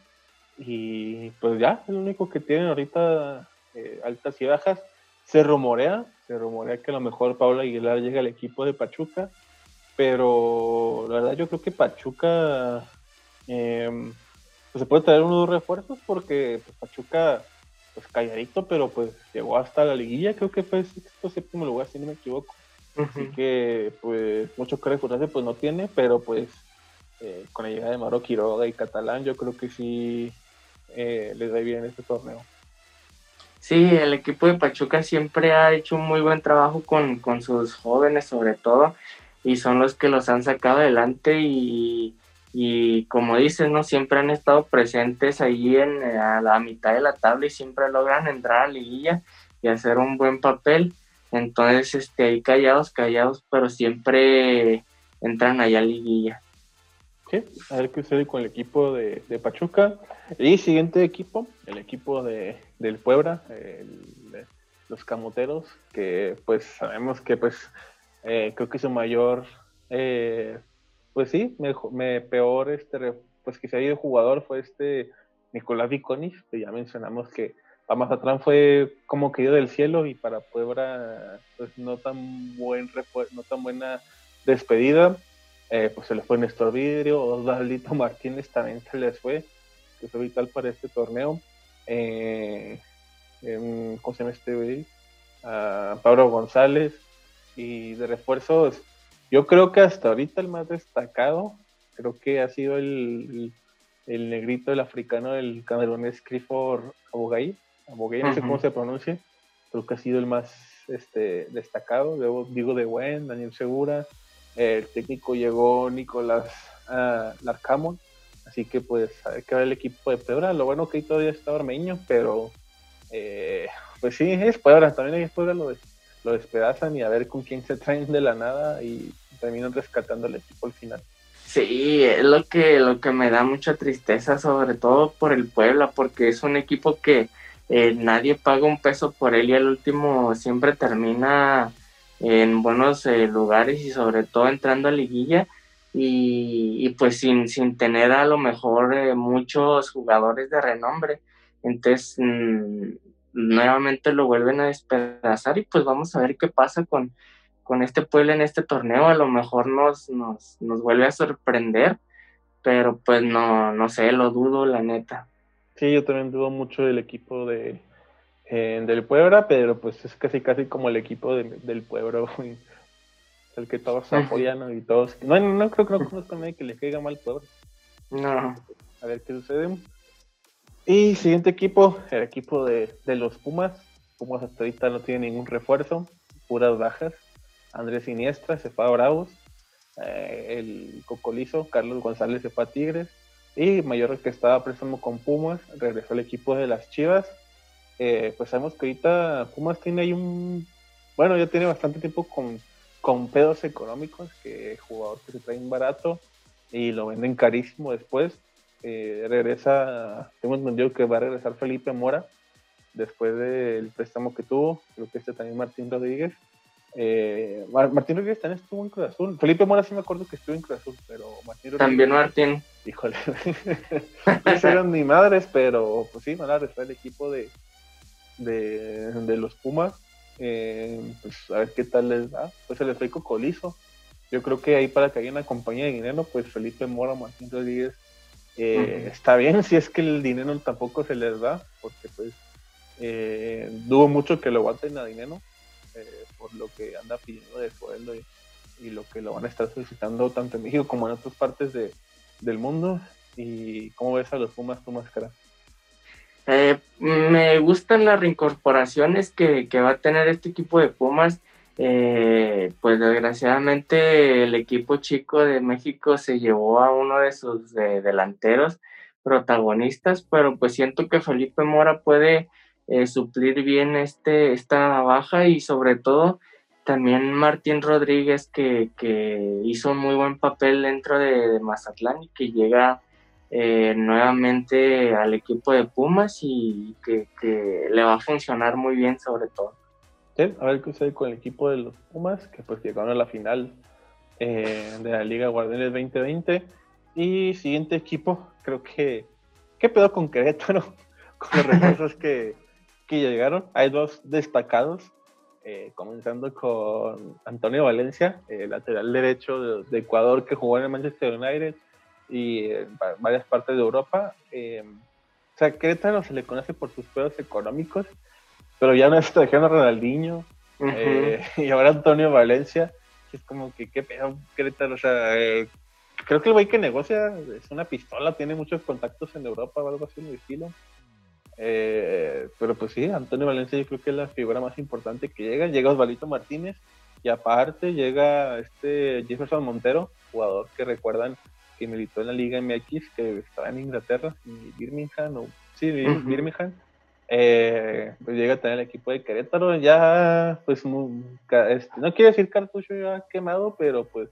A: Y pues ya, es lo único que tienen ahorita eh, altas y bajas. Se rumorea, se rumorea que a lo mejor Paula Aguilar llega al equipo de Pachuca, pero la verdad yo creo que Pachuca em, pues se puede traer unos refuerzos porque pues, Pachuca pues calladito, pero pues llegó hasta la liguilla, creo que fue sexto séptimo lugar, si no me equivoco. Así que pues mucho que pues no tiene, pero pues eh, con la llegada de Maro Quiroga y Catalán yo creo que sí eh, les da bien este torneo.
B: Sí, el equipo de Pachuca siempre ha hecho un muy buen trabajo con, sus jóvenes sobre todo y son los que los han sacado adelante y, como dices, ¿no? Siempre han estado presentes ahí en, a la mitad de la tabla y siempre logran entrar a la liguilla y hacer un buen papel. Entonces, este, ahí callados, callados, pero siempre entran allá a liguilla.
A: Sí, a ver qué sucede con el equipo de, Pachuca. Y siguiente equipo, el equipo de, del Puebla, los Camoteros, que pues sabemos que pues eh, creo que su mayor, eh, pues sí, me, peor, este, pues que se ha ido jugador fue este Nicolás Viconis, que ya mencionamos que a Mazatlán fue como caído del cielo y para Puebla pues no tan buen no tan buena despedida. Eh, pues se le fue Néstor Vidrio Osvaldito Martínez también se les fue que fue vital para este torneo. Eh, ¿cómo se llama este Pablo González y de refuerzos yo creo que hasta ahorita el más destacado creo que ha sido el, el, negrito, el africano del camerunés Clifford Abogai Abogué, no sé cómo se pronuncia, creo que ha sido el más este, destacado. digo de buen, Daniel Segura. el técnico llegó Nicolás uh, Larcamon. Así que pues a ver qué va el equipo de Puebla. Lo bueno que todavía está Ormeño, pero eh, pues sí, es Puebla. También es Puebla lo, lo despedazan y a ver con quién se traen de la nada y terminan rescatando al equipo al final.
B: Sí, es lo que, lo que me da mucha tristeza, sobre todo por el Puebla, porque es un equipo que eh, nadie paga un peso por él y el último siempre termina en buenos eh, lugares y sobre todo entrando a liguilla y, pues sin, sin, tener a lo mejor eh, muchos jugadores de renombre. Entonces mm, nuevamente lo vuelven a despedazar y pues vamos a ver qué pasa con, con este pueblo en este torneo. A lo mejor nos, nos, nos vuelve a sorprender, pero pues no, no sé, lo dudo la neta.
A: Sí, yo también dudo mucho del equipo de eh, del Puebla, pero pues es casi casi como el equipo del Puebla, el que todos apoyan y todos. No, no creo que no conozco a nadie que le caiga mal Puebla.
B: No.
A: A ver qué sucede. Y siguiente equipo, el equipo de, los Pumas. Pumas hasta ahorita no tiene ningún refuerzo, puras bajas. Andrés Siniestra se Bravos. Eh, el Cocolizo, Carlos González se Tigres. Y Mayor que estaba préstamo con Pumas, regresó al equipo de las Chivas. Eh, pues sabemos que ahorita Pumas tiene ahí un. Bueno, ya tiene bastante tiempo con, con pedos económicos, que jugador que se traen barato y lo venden carísimo después. Eh, regresa, tengo entendido que va a regresar Felipe Mora después del préstamo que tuvo. Creo que este también Martín Rodríguez. Eh, Martín Rodríguez también estuvo en Cruz Azul. Felipe Mora sí me acuerdo que estuvo en Cruz Azul, pero Martín Rodríguez,
B: También Martín.
A: Híjole, no eran ni madres, pero pues sí, a restar el equipo de, de, los Pumas. Eh, pues a ver qué tal les da. Pues se les fue Cocolizo. Yo creo que ahí para que haya una compañía de dinero, pues Felipe Mora, Martín Rodríguez, eh, está bien si es que el dinero tampoco se les da, porque pues eh, dudo mucho que lo aguanten a dinero eh, por lo que anda pidiendo de sueldo y, lo que lo van a estar solicitando tanto en México como en otras partes de, del mundo. ¿Y cómo ves a los Pumas tu máscara?
B: Eh, me gustan las reincorporaciones que, va a tener este equipo de Pumas. Eh, pues desgraciadamente el equipo chico de México se llevó a uno de sus delanteros protagonistas, pero pues siento que Felipe Mora puede eh, suplir bien este, esta baja y sobre todo también Martín Rodríguez que, hizo un muy buen papel dentro de, Mazatlán y que llega eh, nuevamente al equipo de Pumas y que, le va a funcionar muy bien sobre todo.
A: Sí, a ver qué sucede con el equipo de los Pumas, que pues llegaron a la final eh, de la Liga Guardianes 2020. Y siguiente equipo, creo que, ¿qué pedo con Querétaro? Con los recursos que, que llegaron. Hay dos destacados, eh, comenzando con Antonio Valencia, lateral derecho de, Ecuador que jugó en el Manchester United y en varias partes de Europa. Eh, o sea, Querétaro se le conoce por sus pedos económicos, pero ya no es trajeron a Ronaldinho eh, y ahora Antonio Valencia, es como que qué pedo Querétaro, o sea, creo que el güey que negocia es una pistola, tiene muchos contactos en Europa o algo así en el estilo. Eh, pero pues sí, Antonio Valencia yo creo que es la figura más importante que llega. Llega Osvalito Martínez y aparte llega este Jefferson Montero, jugador que recuerdan que militó en la Liga MX, que estaba en Inglaterra, Birmingham, o sí, Birmingham. eh, pues llega tener el equipo de Querétaro, ya, pues, este, no quiero decir cartucho ya quemado, pero pues,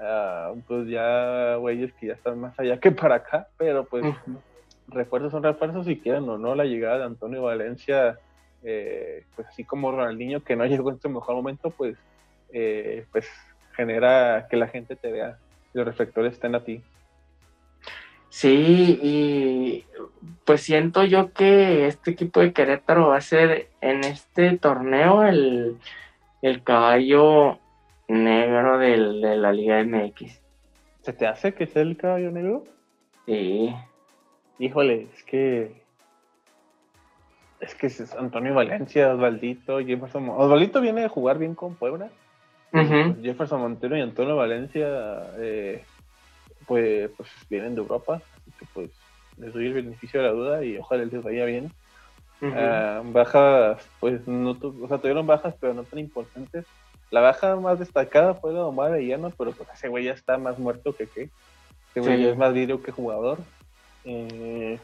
A: uh, pues ya, güeyes que ya están más allá que para acá, pero pues, refuerzos son refuerzos si quieren o no, la llegada de Antonio Valencia, eh, pues así como Ronaldinho que no llegó en su mejor momento, pues, eh, pues genera que la gente te vea, los reflectores estén a ti.
B: Sí, y pues siento yo que este equipo de Querétaro va a ser en este torneo el, caballo negro de la Liga MX.
A: ¿Se te hace que sea el caballo negro?
B: Sí.
A: Híjole, es que. Es que es Antonio Valencia, Osvaldito, Jefferson. Osvaldito viene a jugar bien con Puebla. Jefferson Montero y Antonio Valencia. Eh, pues, pues vienen de Europa, así que pues les doy el beneficio de la duda y ojalá les vaya bien. Ah, bajas, pues no, o sea, tuvieron bajas, pero no tan importantes. La baja más destacada fue la de Omar Arellano, pero pues ese güey ya está más muerto que qué. Ese güey es más video que jugador. Eh,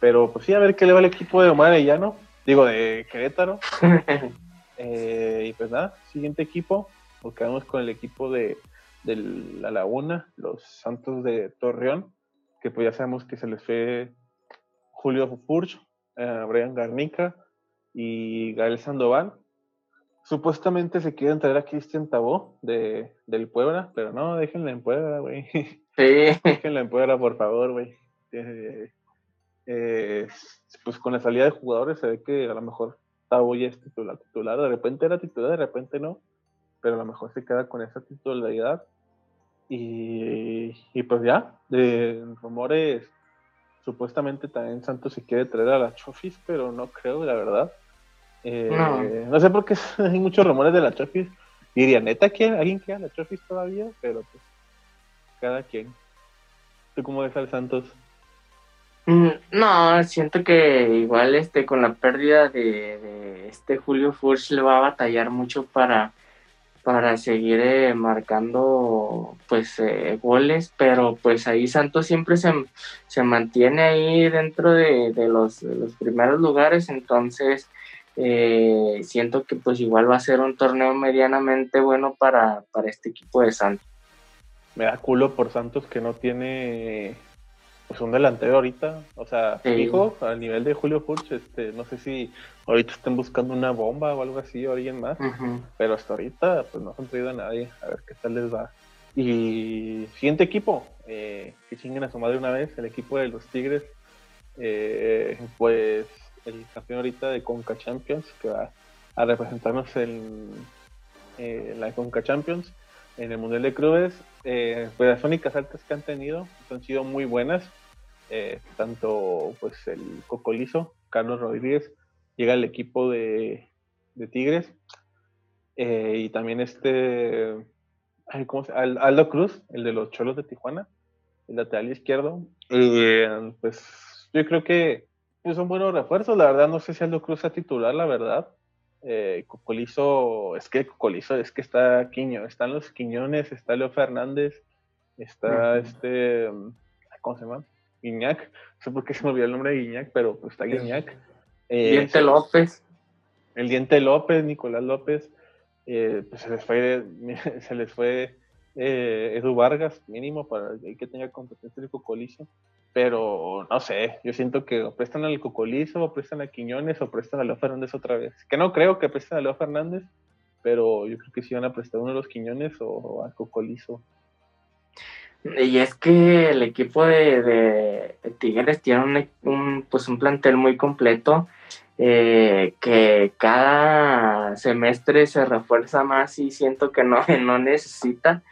A: pero pues sí, a ver qué le va el equipo de Omar Arellano, digo, de Querétaro. Eh, y pues nada, siguiente equipo, porque vamos con el equipo de de la Laguna, los Santos de Torreón, que pues ya sabemos que se les fue Julio Furch, eh, Brian Garnica y Gael Sandoval. Supuestamente se quieren traer a Cristian Tabó de, del Puebla, pero no, déjenla en Puebla, güey. Sí. déjenla en Puebla, por favor, güey. Eh, eh, pues con la salida de jugadores se ve que a lo mejor ya es titular, titular, de repente era titular, de repente no pero a lo mejor se queda con esa titularidad. Y, y pues ya, de rumores, supuestamente también Santos se quiere traer a la Chofis, pero no creo, la verdad. Eh, no. sé por qué hay muchos rumores de la Chofis. Diría, neta, ¿quién? ¿alguien quiere a la Chofis todavía? Pero pues, cada quien. ¿Tú cómo ves al Santos?
B: Mm, no, siento que igual este con la pérdida de, de este Julio Furch le va a batallar mucho para para seguir eh, marcando pues eh, goles, pero pues ahí Santos siempre se, se mantiene ahí dentro de, los, los, primeros lugares, entonces eh, siento que pues igual va a ser un torneo medianamente bueno para, para este equipo de Santos.
A: Me da culo por Santos que no tiene pues un delantero ahorita, o sea, fijo, al nivel de Julio Furch, este, no sé si ahorita estén buscando una bomba o algo así o alguien más, pero hasta ahorita pues no han traído a nadie, a ver qué tal les va. Y siguiente equipo, eh, que chinguen a su madre una vez, el equipo de los Tigres, eh, pues el campeón ahorita de Conca Champions, que va a representarnos en la Conca Champions, en el Mundial de Clubes, eh, pues las únicas altas que han tenido han sido muy buenas. Eh, tanto pues el Cocolizo, Carlos Rodríguez, llega al equipo de, Tigres. Eh, y también este ¿cómo se Aldo Cruz, el de los Cholos de Tijuana, el lateral izquierdo. pues yo creo que son buenos refuerzos. La verdad, no sé si Aldo Cruz a titular, la verdad eh, Cocolizo, es que Cocolizo, es que está Quiño, están los Quiñones, está Leo Fernández, está este, ¿cómo se llama? Guiñac, no sé por qué se me olvidó el nombre de Guiñac, pero pues está Guiñac.
B: Eh, Diente López.
A: El Diente López, Nicolás López, eh, pues se les fue, se les fue eh, Edu Vargas, mínimo, para que tenga competencia de Cocolizo pero no sé, yo siento que prestan al Cocolizo, o prestan a Quiñones, o prestan a Leo Fernández otra vez. Que no creo que presten a Leo Fernández, pero yo creo que sí van a prestar uno de los Quiñones o, al Cocolizo.
B: Y es que el equipo de, Tigres tiene un, pues un plantel muy completo eh, que cada semestre se refuerza más y siento que no, no necesita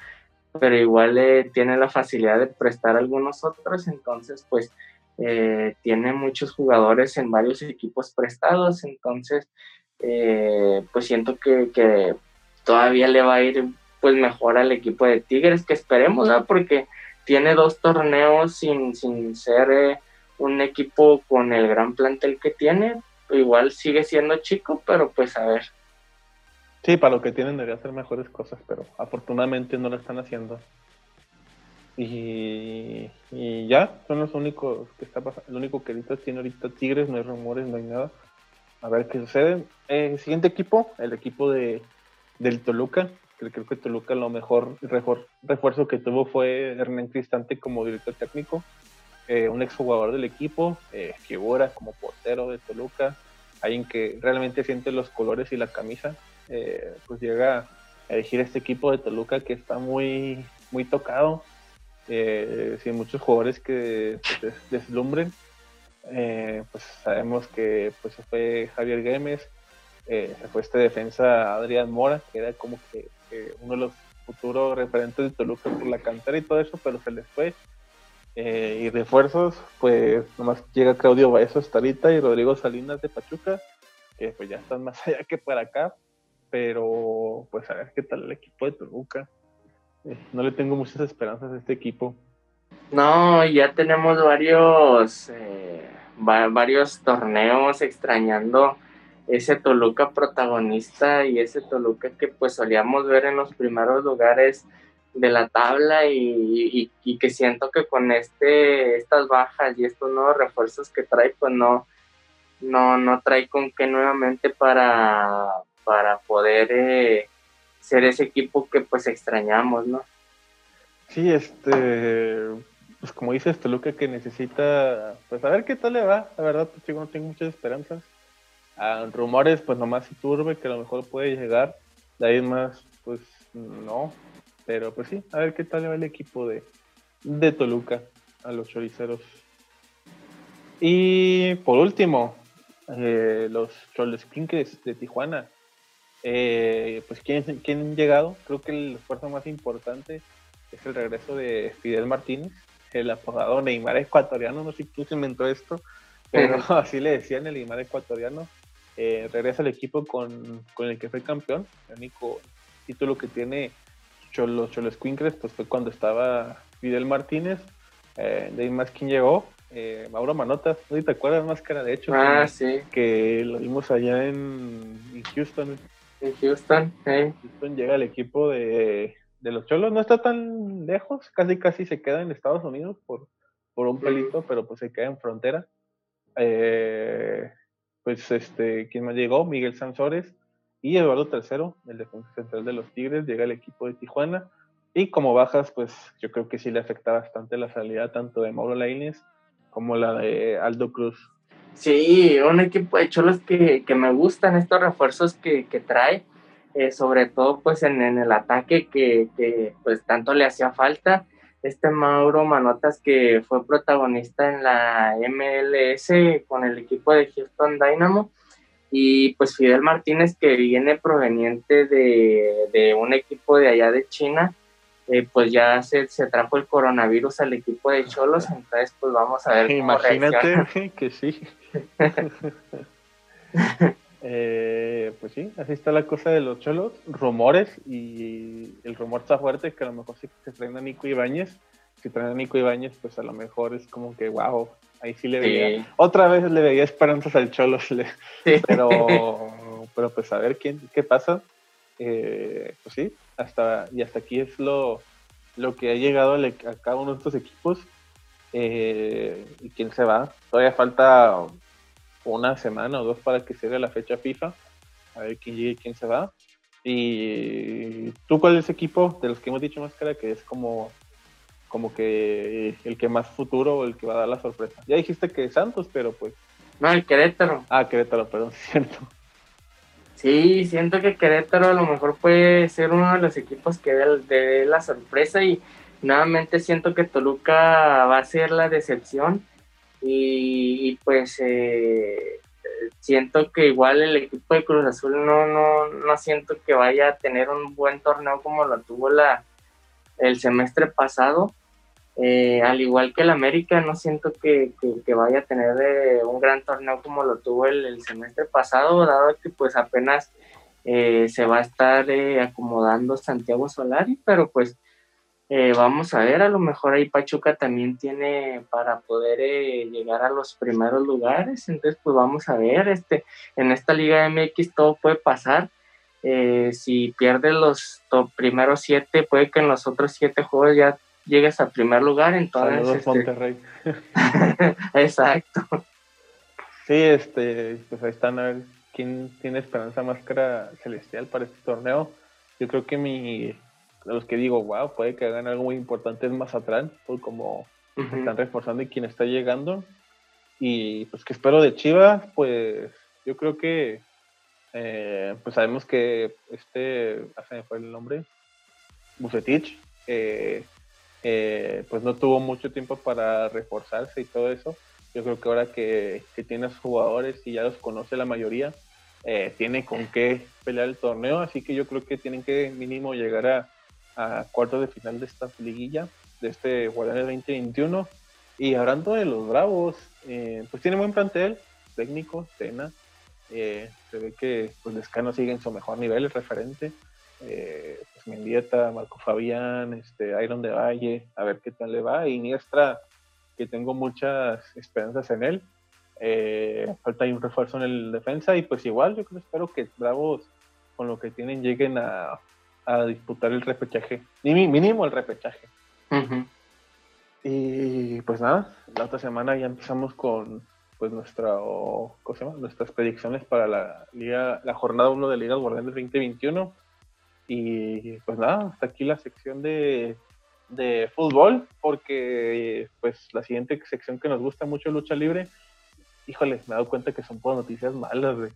B: pero igual eh, tiene la facilidad de prestar algunos otros, entonces pues eh, tiene muchos jugadores en varios equipos prestados, entonces eh, pues siento que, todavía le va a ir pues mejor al equipo de Tigres, que esperemos, ¿no? porque tiene dos torneos sin, sin ser un equipo con el gran plantel que tiene, igual sigue siendo chico, pero pues a ver.
A: Sí, para lo que tienen debería hacer mejores cosas, pero afortunadamente no lo están haciendo. Y, y ya, son los únicos que está pasando. El único que ahorita tiene ahorita Tigres, no hay rumores, no hay nada. a ver qué sucede. Eh, siguiente equipo, el equipo de, del Toluca. Creo, creo que Toluca lo mejor, refuerzo que tuvo fue Hernán Cristante como director técnico. Eh, un exjugador del equipo, eh, figura como portero de Toluca, alguien que realmente siente los colores y la camisa, eh, pues llega a elegir este equipo de Toluca que está muy, muy tocado, sin muchos jugadores que pues, deslumbren. pues sabemos que pues, se fue Javier Gómez, se fue este defensa Adrián Mora, que era como que uno de los futuros referentes de Toluca por la cantera y todo eso, pero se les fue. Eh, y refuerzos, pues nomás llega Claudio Baezo hasta ahorita y Rodrigo Salinas de Pachuca, que pues ya están más allá que para acá, pero pues a ver qué tal el equipo de Toluca. Eh, no le tengo muchas esperanzas a este equipo.
B: No, ya tenemos varios, eh, varios torneos extrañando ese Toluca protagonista y ese Toluca que pues solíamos ver en los primeros lugares de la tabla y, que siento que con este estas bajas y estos nuevos refuerzos que trae pues no no no trae con qué nuevamente para para poder eh, ser ese equipo que pues extrañamos no
A: sí este pues como dices Toluca que necesita pues a ver qué tal le va. La verdad pues no tengo muchas esperanzas. A rumores pues nomás turbe que a lo mejor puede llegar. De ahí más pues no. Pero pues sí, a ver qué tal va el equipo de, de Toluca a los choriceros. Y por último, eh, los Choles de Tijuana. Eh, pues ¿quién, ¿quién han llegado? Creo que el esfuerzo más importante es el regreso de Fidel Martínez, el apodado Neymar ecuatoriano. No sé si tú inventó esto, pero así le decían el Neymar ecuatoriano. Eh, regresa al equipo con, con, el que fue campeón, el único título que tiene los Cholos Quincres, pues fue cuando estaba Fidel Martínez, eh, de ahí más quien llegó, eh, Mauro Manotas, ¿no te acuerdas Máscara? De hecho,
B: ah,
A: que,
B: sí.
A: que lo vimos allá en, Houston.
B: En Houston,
A: eh. Houston llega el equipo de, los Cholos, no está tan lejos, casi casi se queda en Estados Unidos por, por un pelito, pero pues se queda en frontera. Eh, pues este, ¿quién más llegó? Miguel Sansores, y Eduardo III, el defensa central de los Tigres, llega al equipo de Tijuana. Y como bajas, pues yo creo que sí le afecta bastante la salida tanto de Mauro Lainez como la de Aldo Cruz.
B: Sí, un equipo de cholos que, que me gustan estos refuerzos que, que trae, eh, sobre todo pues en, en el ataque que, que, pues tanto le hacía falta. Este Mauro Manotas que fue protagonista en la MLS con el equipo de Houston Dynamo y pues Fidel Martínez, que viene proveniente de, un equipo de allá de China, eh, pues ya se, se, trajo el coronavirus al equipo de Cholos, entonces pues vamos a ver.
A: Imagínate que sí. Eh, pues sí, así está la cosa de los Cholos, rumores y el rumor está fuerte que a lo mejor sí se traen a Nico Ibáñez. Si traen a Nico Ibáñez, pues a lo mejor es como que wow, Ahí sí le veía. Otra vez le veía esperanzas al Cholo. Pero, pero pues a ver quién, qué pasa. Eh, pues sí, hasta, y hasta aquí es lo, lo que ha llegado a, cada uno de estos equipos. Eh, y quién se va. Todavía falta una semana o dos para que llegue la fecha FIFA. A ver quién llegue y quién se va. Y tú, ¿cuál es el equipo de los que hemos dicho más cara que es como como que el que más futuro o el que va a dar la sorpresa. Ya dijiste que Santos, pero pues.
B: No, el Querétaro.
A: Ah, Querétaro, perdón, cierto.
B: Sí, siento que Querétaro a lo mejor puede ser uno de los equipos que dé la sorpresa y nuevamente siento que Toluca va a ser la decepción y, pues eh, siento que igual el equipo de Cruz Azul no, no, no siento que vaya a tener un buen torneo como lo tuvo la, el semestre pasado. Eh, al igual que el América, no siento que, vaya a tener eh, un gran torneo como lo tuvo el, semestre pasado, dado que pues apenas eh, se va a estar acomodando Santiago Solari, pero pues vamos a ver, a lo mejor ahí Pachuca también tiene para poder llegar a los primeros lugares, entonces pues vamos a ver, este, en esta Liga MX todo puede pasar, eh, si pierdes los primeros siete, puede que en los otros siete juegos ya llegues al primer lugar. Entonces,
A: este, Monterrey.
B: Exacto.
A: Sí, este, pues ahí están a ver quién tiene esperanza máscara celestial para este torneo. Yo creo que mi, los que digo, wow, puede que hagan algo muy importante es Mazatlán, por como están reforzando y quién está llegando. Y pues que espero de Chivas, pues yo creo que eh, pues sabemos que este, hace fue el nombre, Bucetich, eh, eh, pues no tuvo mucho tiempo para reforzarse y todo eso. Yo creo que ahora que, que tiene a sus jugadores y ya los conoce la mayoría, tiene con qué pelear el torneo, así que yo creo que tienen que mínimo llegar a, a cuartos de final de esta liguilla, de este Guadalajara 2021. Y hablando de los Bravos, pues tiene buen plantel, técnico, Tena, eh, se ve que pues Lescano sigue en su mejor nivel, el referente. Eh, pues Mendieta, Marco Fabián, este, Iron de Valle, a ver qué tal le va. Y Niestra, que tengo muchas esperanzas en él. Eh, falta ahí un refuerzo en el defensa y pues igual yo creo, espero que Bravos con lo que tienen lleguen a, a disputar el repechaje, mínimo el repechaje. Y pues nada, la otra semana ya empezamos con pues nuestra, nuestras predicciones para la liga, la jornada 1 de Liga Guardianes 2021. Y pues nada, hasta aquí la sección de, de fútbol, porque pues la siguiente sección que nos gusta mucho, lucha libre, híjole, me he dado cuenta que son todas noticias malas, de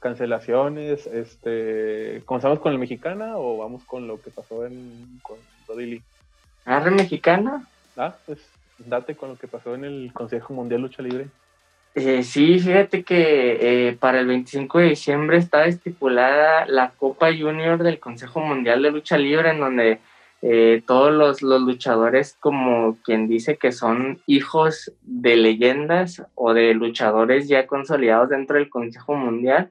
A: Cancelaciones, este, ¿comenzamos con el mexicana o vamos con lo que pasó en, con Rodilly?
B: ¿Arre mexicana?
A: Ah, pues date con lo que pasó en el Consejo Mundial Lucha Libre.
B: Eh, sí, fíjate que eh, para el 25 de diciembre está estipulada la Copa Junior del Consejo Mundial de Lucha Libre, en donde eh, todos los, los, luchadores, como quien dice que son hijos de leyendas o de luchadores ya consolidados dentro del Consejo Mundial,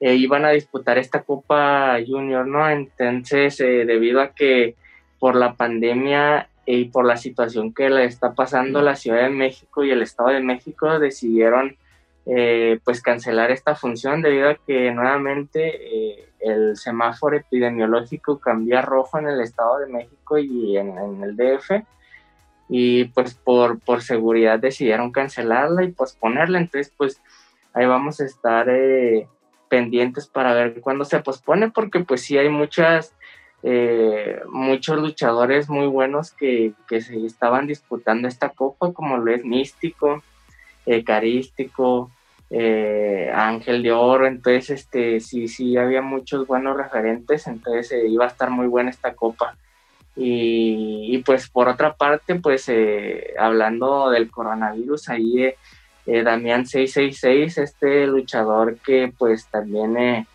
B: iban a disputar esta Copa Junior, ¿no? Entonces, debido a que por la pandemia y por la situación que le está pasando la Ciudad de México y el Estado de México decidieron eh, pues cancelar esta función debido a que nuevamente eh, el semáforo epidemiológico cambia rojo en el Estado de México y en, el DF y pues por, por seguridad decidieron cancelarla y posponerla. Entonces pues ahí vamos a estar eh, pendientes para ver cuándo se pospone porque pues sí hay muchas eh, muchos luchadores muy buenos que, se estaban disputando esta copa, como lo es Místico, eh, Carístico, eh, Ángel de Oro, entonces este sí, sí había muchos buenos referentes, entonces iba a estar muy buena esta copa. Y, pues por otra parte, pues hablando del coronavirus, ahí Damián 666, este luchador que pues también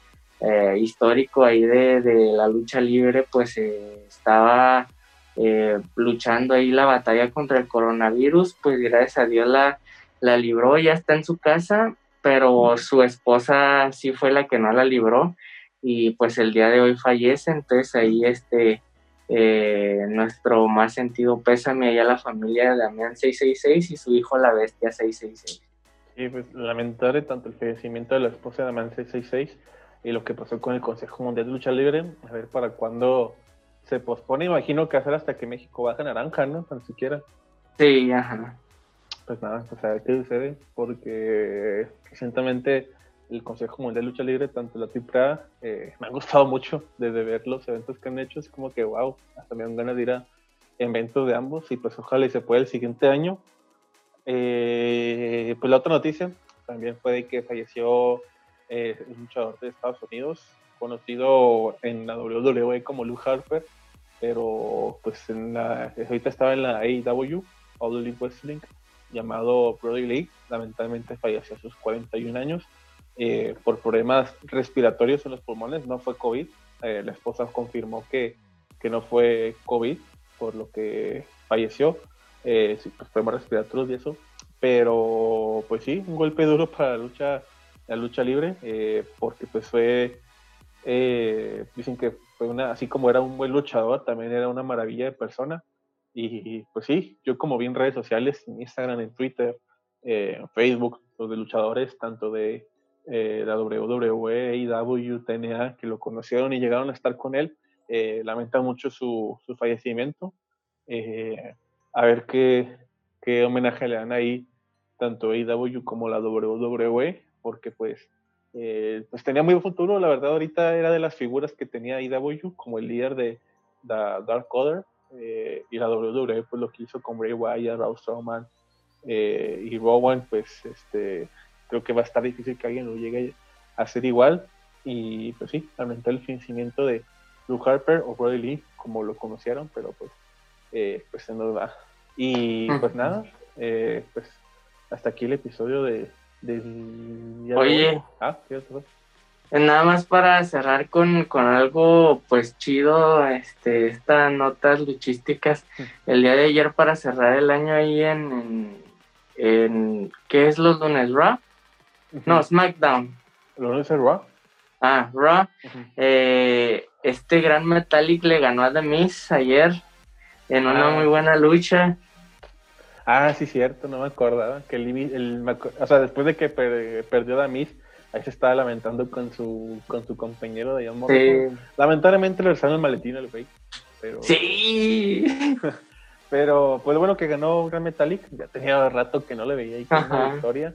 B: eh, histórico ahí de, la lucha libre, pues eh, estaba eh, luchando ahí la batalla contra el coronavirus, pues gracias a Dios la, la libró, ya está en su casa, pero su esposa sí fue la que no la libró y pues el día de hoy fallece, entonces ahí este nuestro más sentido pésame ahí a la familia de Damián 666 y su hijo la bestia 666.
A: Sí, pues tanto el fallecimiento de la esposa de Damián 666 y lo que pasó con el Consejo Mundial de Lucha Libre, a ver para cuándo se pospone, imagino que hacer hasta que México baje naranja, ¿no? Tan siquiera.
B: Sí, ajá.
A: Pues nada, pues a ver qué sucede, porque recientemente el Consejo Mundial de Lucha Libre, tanto la AAA, eh, me han gustado mucho desde ver los eventos que han hecho, es como que wow, hasta me dan ganas de ir a eventos de ambos y pues ojalá y se pueda el siguiente año. Eh, pues la otra noticia también fue de que falleció eh, un luchador de Estados Unidos, conocido en la WWE como Luke Harper, pero pues en la, ahorita estaba en la AEW, All Elite Wrestling, llamado Brody Lee, lamentablemente falleció a sus 41 años eh, por problemas respiratorios en los pulmones, no fue COVID, eh, la esposa confirmó que, que no fue COVID, por lo que falleció, eh, pues, problemas respiratorios y eso, pero pues sí, un golpe duro para la lucha la lucha libre, eh, porque pues fue, eh, dicen que fue una, así como era un buen luchador, también era una maravilla de persona. Y pues sí, yo como vi en redes sociales, en Instagram, en Twitter, eh, en Facebook, los de luchadores, tanto de la WWE y WTNA, que lo conocieron y llegaron a estar con él, lamentan mucho su, su fallecimiento. a ver qué, qué homenaje le dan ahí tanto AEW como la WWE, porque pues, eh, pues tenía muy buen futuro, la verdad ahorita era de las figuras que tenía AEW como el líder de, Dark Order, eh, y la WWE pues lo que hizo con Bray Wyatt, Raw Strowman y Rowan, pues este, creo que va a estar difícil que alguien lo llegue a hacer igual, y pues sí, lamentar el vencimiento de Luke Harper o Brody Lee, como lo conocieron, pero pues, pues se nos va. Y pues nada, pues hasta aquí el episodio de,
B: Oye, ah, nada más para cerrar con, algo pues chido, este, estas notas luchísticas, el día de ayer para cerrar el año ahí en, en, ¿qué es los lunes? ¿Raw? No, SmackDown.
A: ¿Los lunes es Raw?
B: Ah, Raw. Eh, este gran Metallic le ganó a The Miz ayer en una ah. muy buena lucha.
A: Ah, sí, cierto, no me acordaba. Que el, el o sea, después de que perdió Damis, ahí se estaba lamentando con su, con su compañero de John sí. Lamentablemente le regresaron el maletín al güey. Pero...
B: Sí.
A: pero, pues bueno que ganó Gran Metallic. Ya tenía rato que no le veía ahí con la victoria.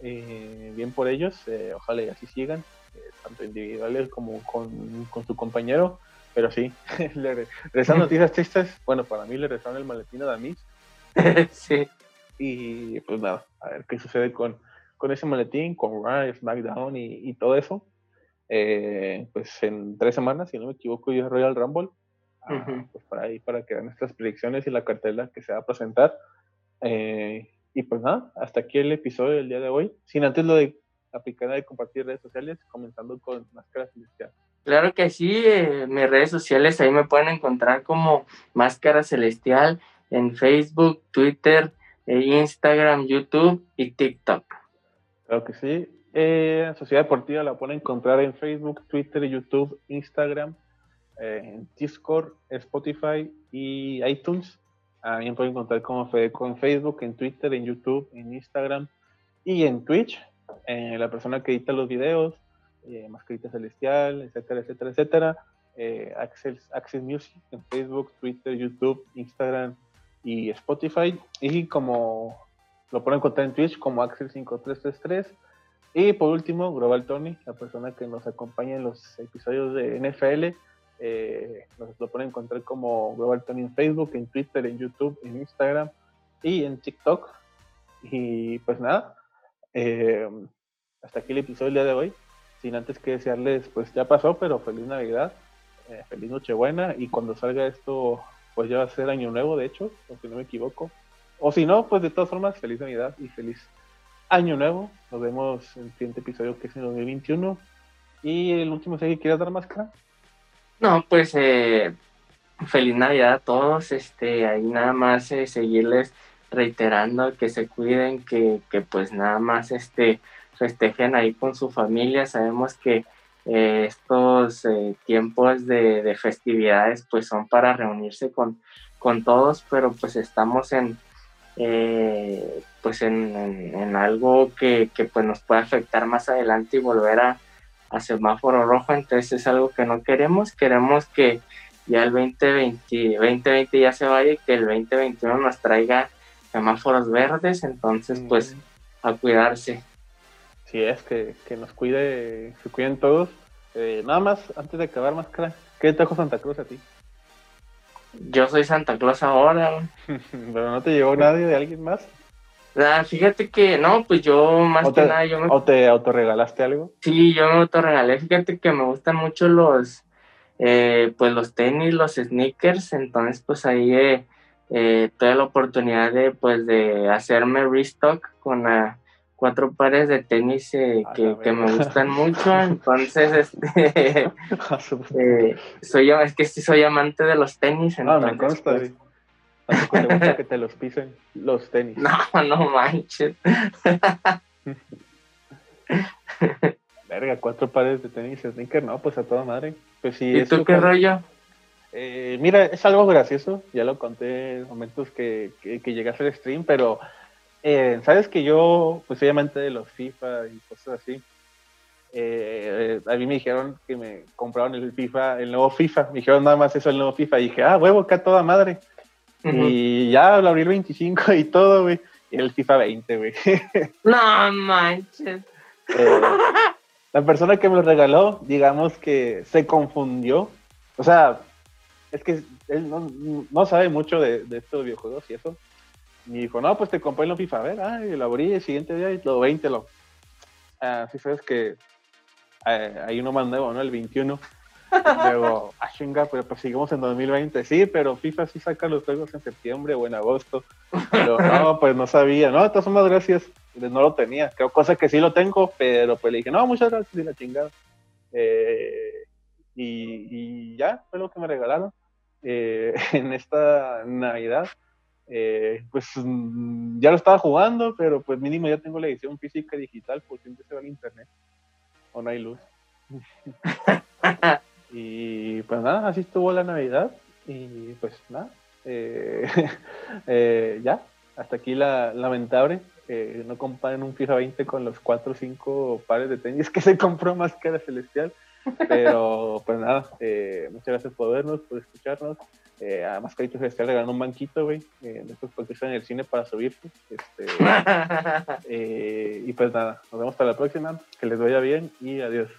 A: Eh, bien por ellos. Eh, ojalá y así sigan. Eh, tanto individuales como con, con su compañero. Pero sí, le regresaron noticias tristes. Bueno, para mí le regresaron el maletín a Damis
B: sí.
A: Y pues nada, a ver qué sucede con, con ese maletín, con Raw, SmackDown y, todo eso. Eh, pues en tres semanas, si no me equivoco, yo Royal Rumble. Ah, pues para ahí, para que vean nuestras predicciones y la cartela que se va a presentar. Eh, y pues nada, hasta aquí el episodio del día de hoy. Sin antes lo de aplicar y compartir redes sociales, comenzando con Máscara Celestial.
B: Claro que sí, eh, mis redes sociales ahí me pueden encontrar como Máscara Celestial en Facebook, Twitter, e Instagram, YouTube y TikTok.
A: Claro que sí. Eh, Sociedad Deportiva la pueden encontrar en Facebook, Twitter, YouTube, Instagram, eh, Discord, Spotify y iTunes. También pueden encontrar como Fedeco en Facebook, en Twitter, en YouTube, en Instagram y en Twitch. Eh, la persona que edita los videos, Mascarita Celestial, etcétera, etcétera, etcétera. Access, Access Music en Facebook, Twitter, YouTube, Instagram, y Spotify. Y como lo pueden encontrar en Twitch como Axel5333. Y por último, Global Tony, la persona que nos acompaña en los episodios de NFL. Eh, nos lo pueden encontrar como Global Tony en Facebook, en Twitter, en YouTube, en Instagram y en TikTok. Y pues nada, eh, hasta aquí el episodio del día de hoy. Sin antes que desearles, pues ya pasó, pero feliz Navidad, eh, feliz Nochebuena. Y cuando salga esto pues ya va a ser año nuevo, de hecho, si no me equivoco. O si no, pues de todas formas, feliz Navidad y feliz año nuevo. Nos vemos en el siguiente episodio que es en 2021. Y el último, si quieres dar máscara.
B: No, pues eh, feliz Navidad a todos. Este, ahí nada más eh, seguirles reiterando que se cuiden, que, que pues nada más este festejen ahí con su familia. Sabemos que eh, estos eh, tiempos de, festividades pues son para reunirse con, con todos, pero pues estamos en, eh, pues en, algo que, pues nos puede afectar más adelante y volver a, a, semáforo rojo, entonces es algo que no queremos, queremos que ya el 2020, 2020 ya se vaya y que el 2021 nos traiga semáforos verdes, entonces pues a cuidarse.
A: Sí, es que, que nos cuide, se cuiden todos. Eh, nada más, antes de acabar, máscara, ¿qué trajo Santa Cruz a ti?
B: Yo soy Santa Claus ahora.
A: ¿Pero no te llegó nadie de alguien más?
B: Ah, fíjate que no, pues yo más que nada yo me...
A: ¿O te autorregalaste algo?
B: Sí, yo me autorregalé. Fíjate que me gustan mucho los, eh, pues los tenis, los sneakers. Entonces, pues ahí eh, eh, tuve la oportunidad de, pues, de hacerme restock con la cuatro pares de tenis eh, que, me gustan mucho, entonces este eh, soy es que sí soy amante de los tenis,
A: entonces, ah, me consta, pues, te gusta que te los pisen los tenis.
B: No, no manches.
A: Verga, cuatro pares de tenis sneaker, no, pues a toda madre. Pues sí,
B: ¿Y tú qué rollo?
A: Eh, mira, es algo gracioso, ya lo conté en momentos que, que, que llegué a hacer stream, pero eh, Sabes que yo, pues soy amante de los FIFA y cosas así. Eh, a mí me dijeron que me compraron el FIFA, el nuevo FIFA. Me dijeron nada más eso, el nuevo FIFA. Y dije, ah, huevo, acá toda madre. Y ya lo abrí el 25 y todo, güey. y el FIFA 20, güey.
B: No manches.
A: Eh, la persona que me lo regaló, digamos que se confundió. O sea, es que él no, sabe mucho de, estos videojuegos y eso. Y dijo, no, pues te compré el FIFA. A ver, ay, lo abrí el siguiente día y lo 20 lo. Ah, sí sabes que eh, hay uno más nuevo, ¿no? El 21. Luego, ah, chinga, pero pues seguimos en 2020. Sí, pero FIFA sí saca los juegos en septiembre o en agosto. Pero no, pues no sabía. No, de todas formas, gracias. No lo tenía. Creo cosa que sí lo tengo, pero pues le dije, no, muchas gracias y la chingada. Eh, y, ya, fue lo que me regalaron eh, en esta Navidad. Eh, pues mm, ya lo estaba jugando, pero pues mínimo ya tengo la edición física y digital, pues siempre se va al internet. O no hay luz. Y pues nada, así estuvo la Navidad. Y pues nada, eh, eh, ya, hasta aquí la lamentable. Eh, no comparen un FIFA 20 con los 4 o 5 pares de tenis que se compró Máscara Celestial. Pero pues nada, muchas gracias por vernos, por escucharnos. Eh, a Mascarita Celestial le ganó un banquito, güey. después porque está en el cine para subirse. Este, y pues nada, nos vemos hasta la próxima. Que les vaya bien y adiós.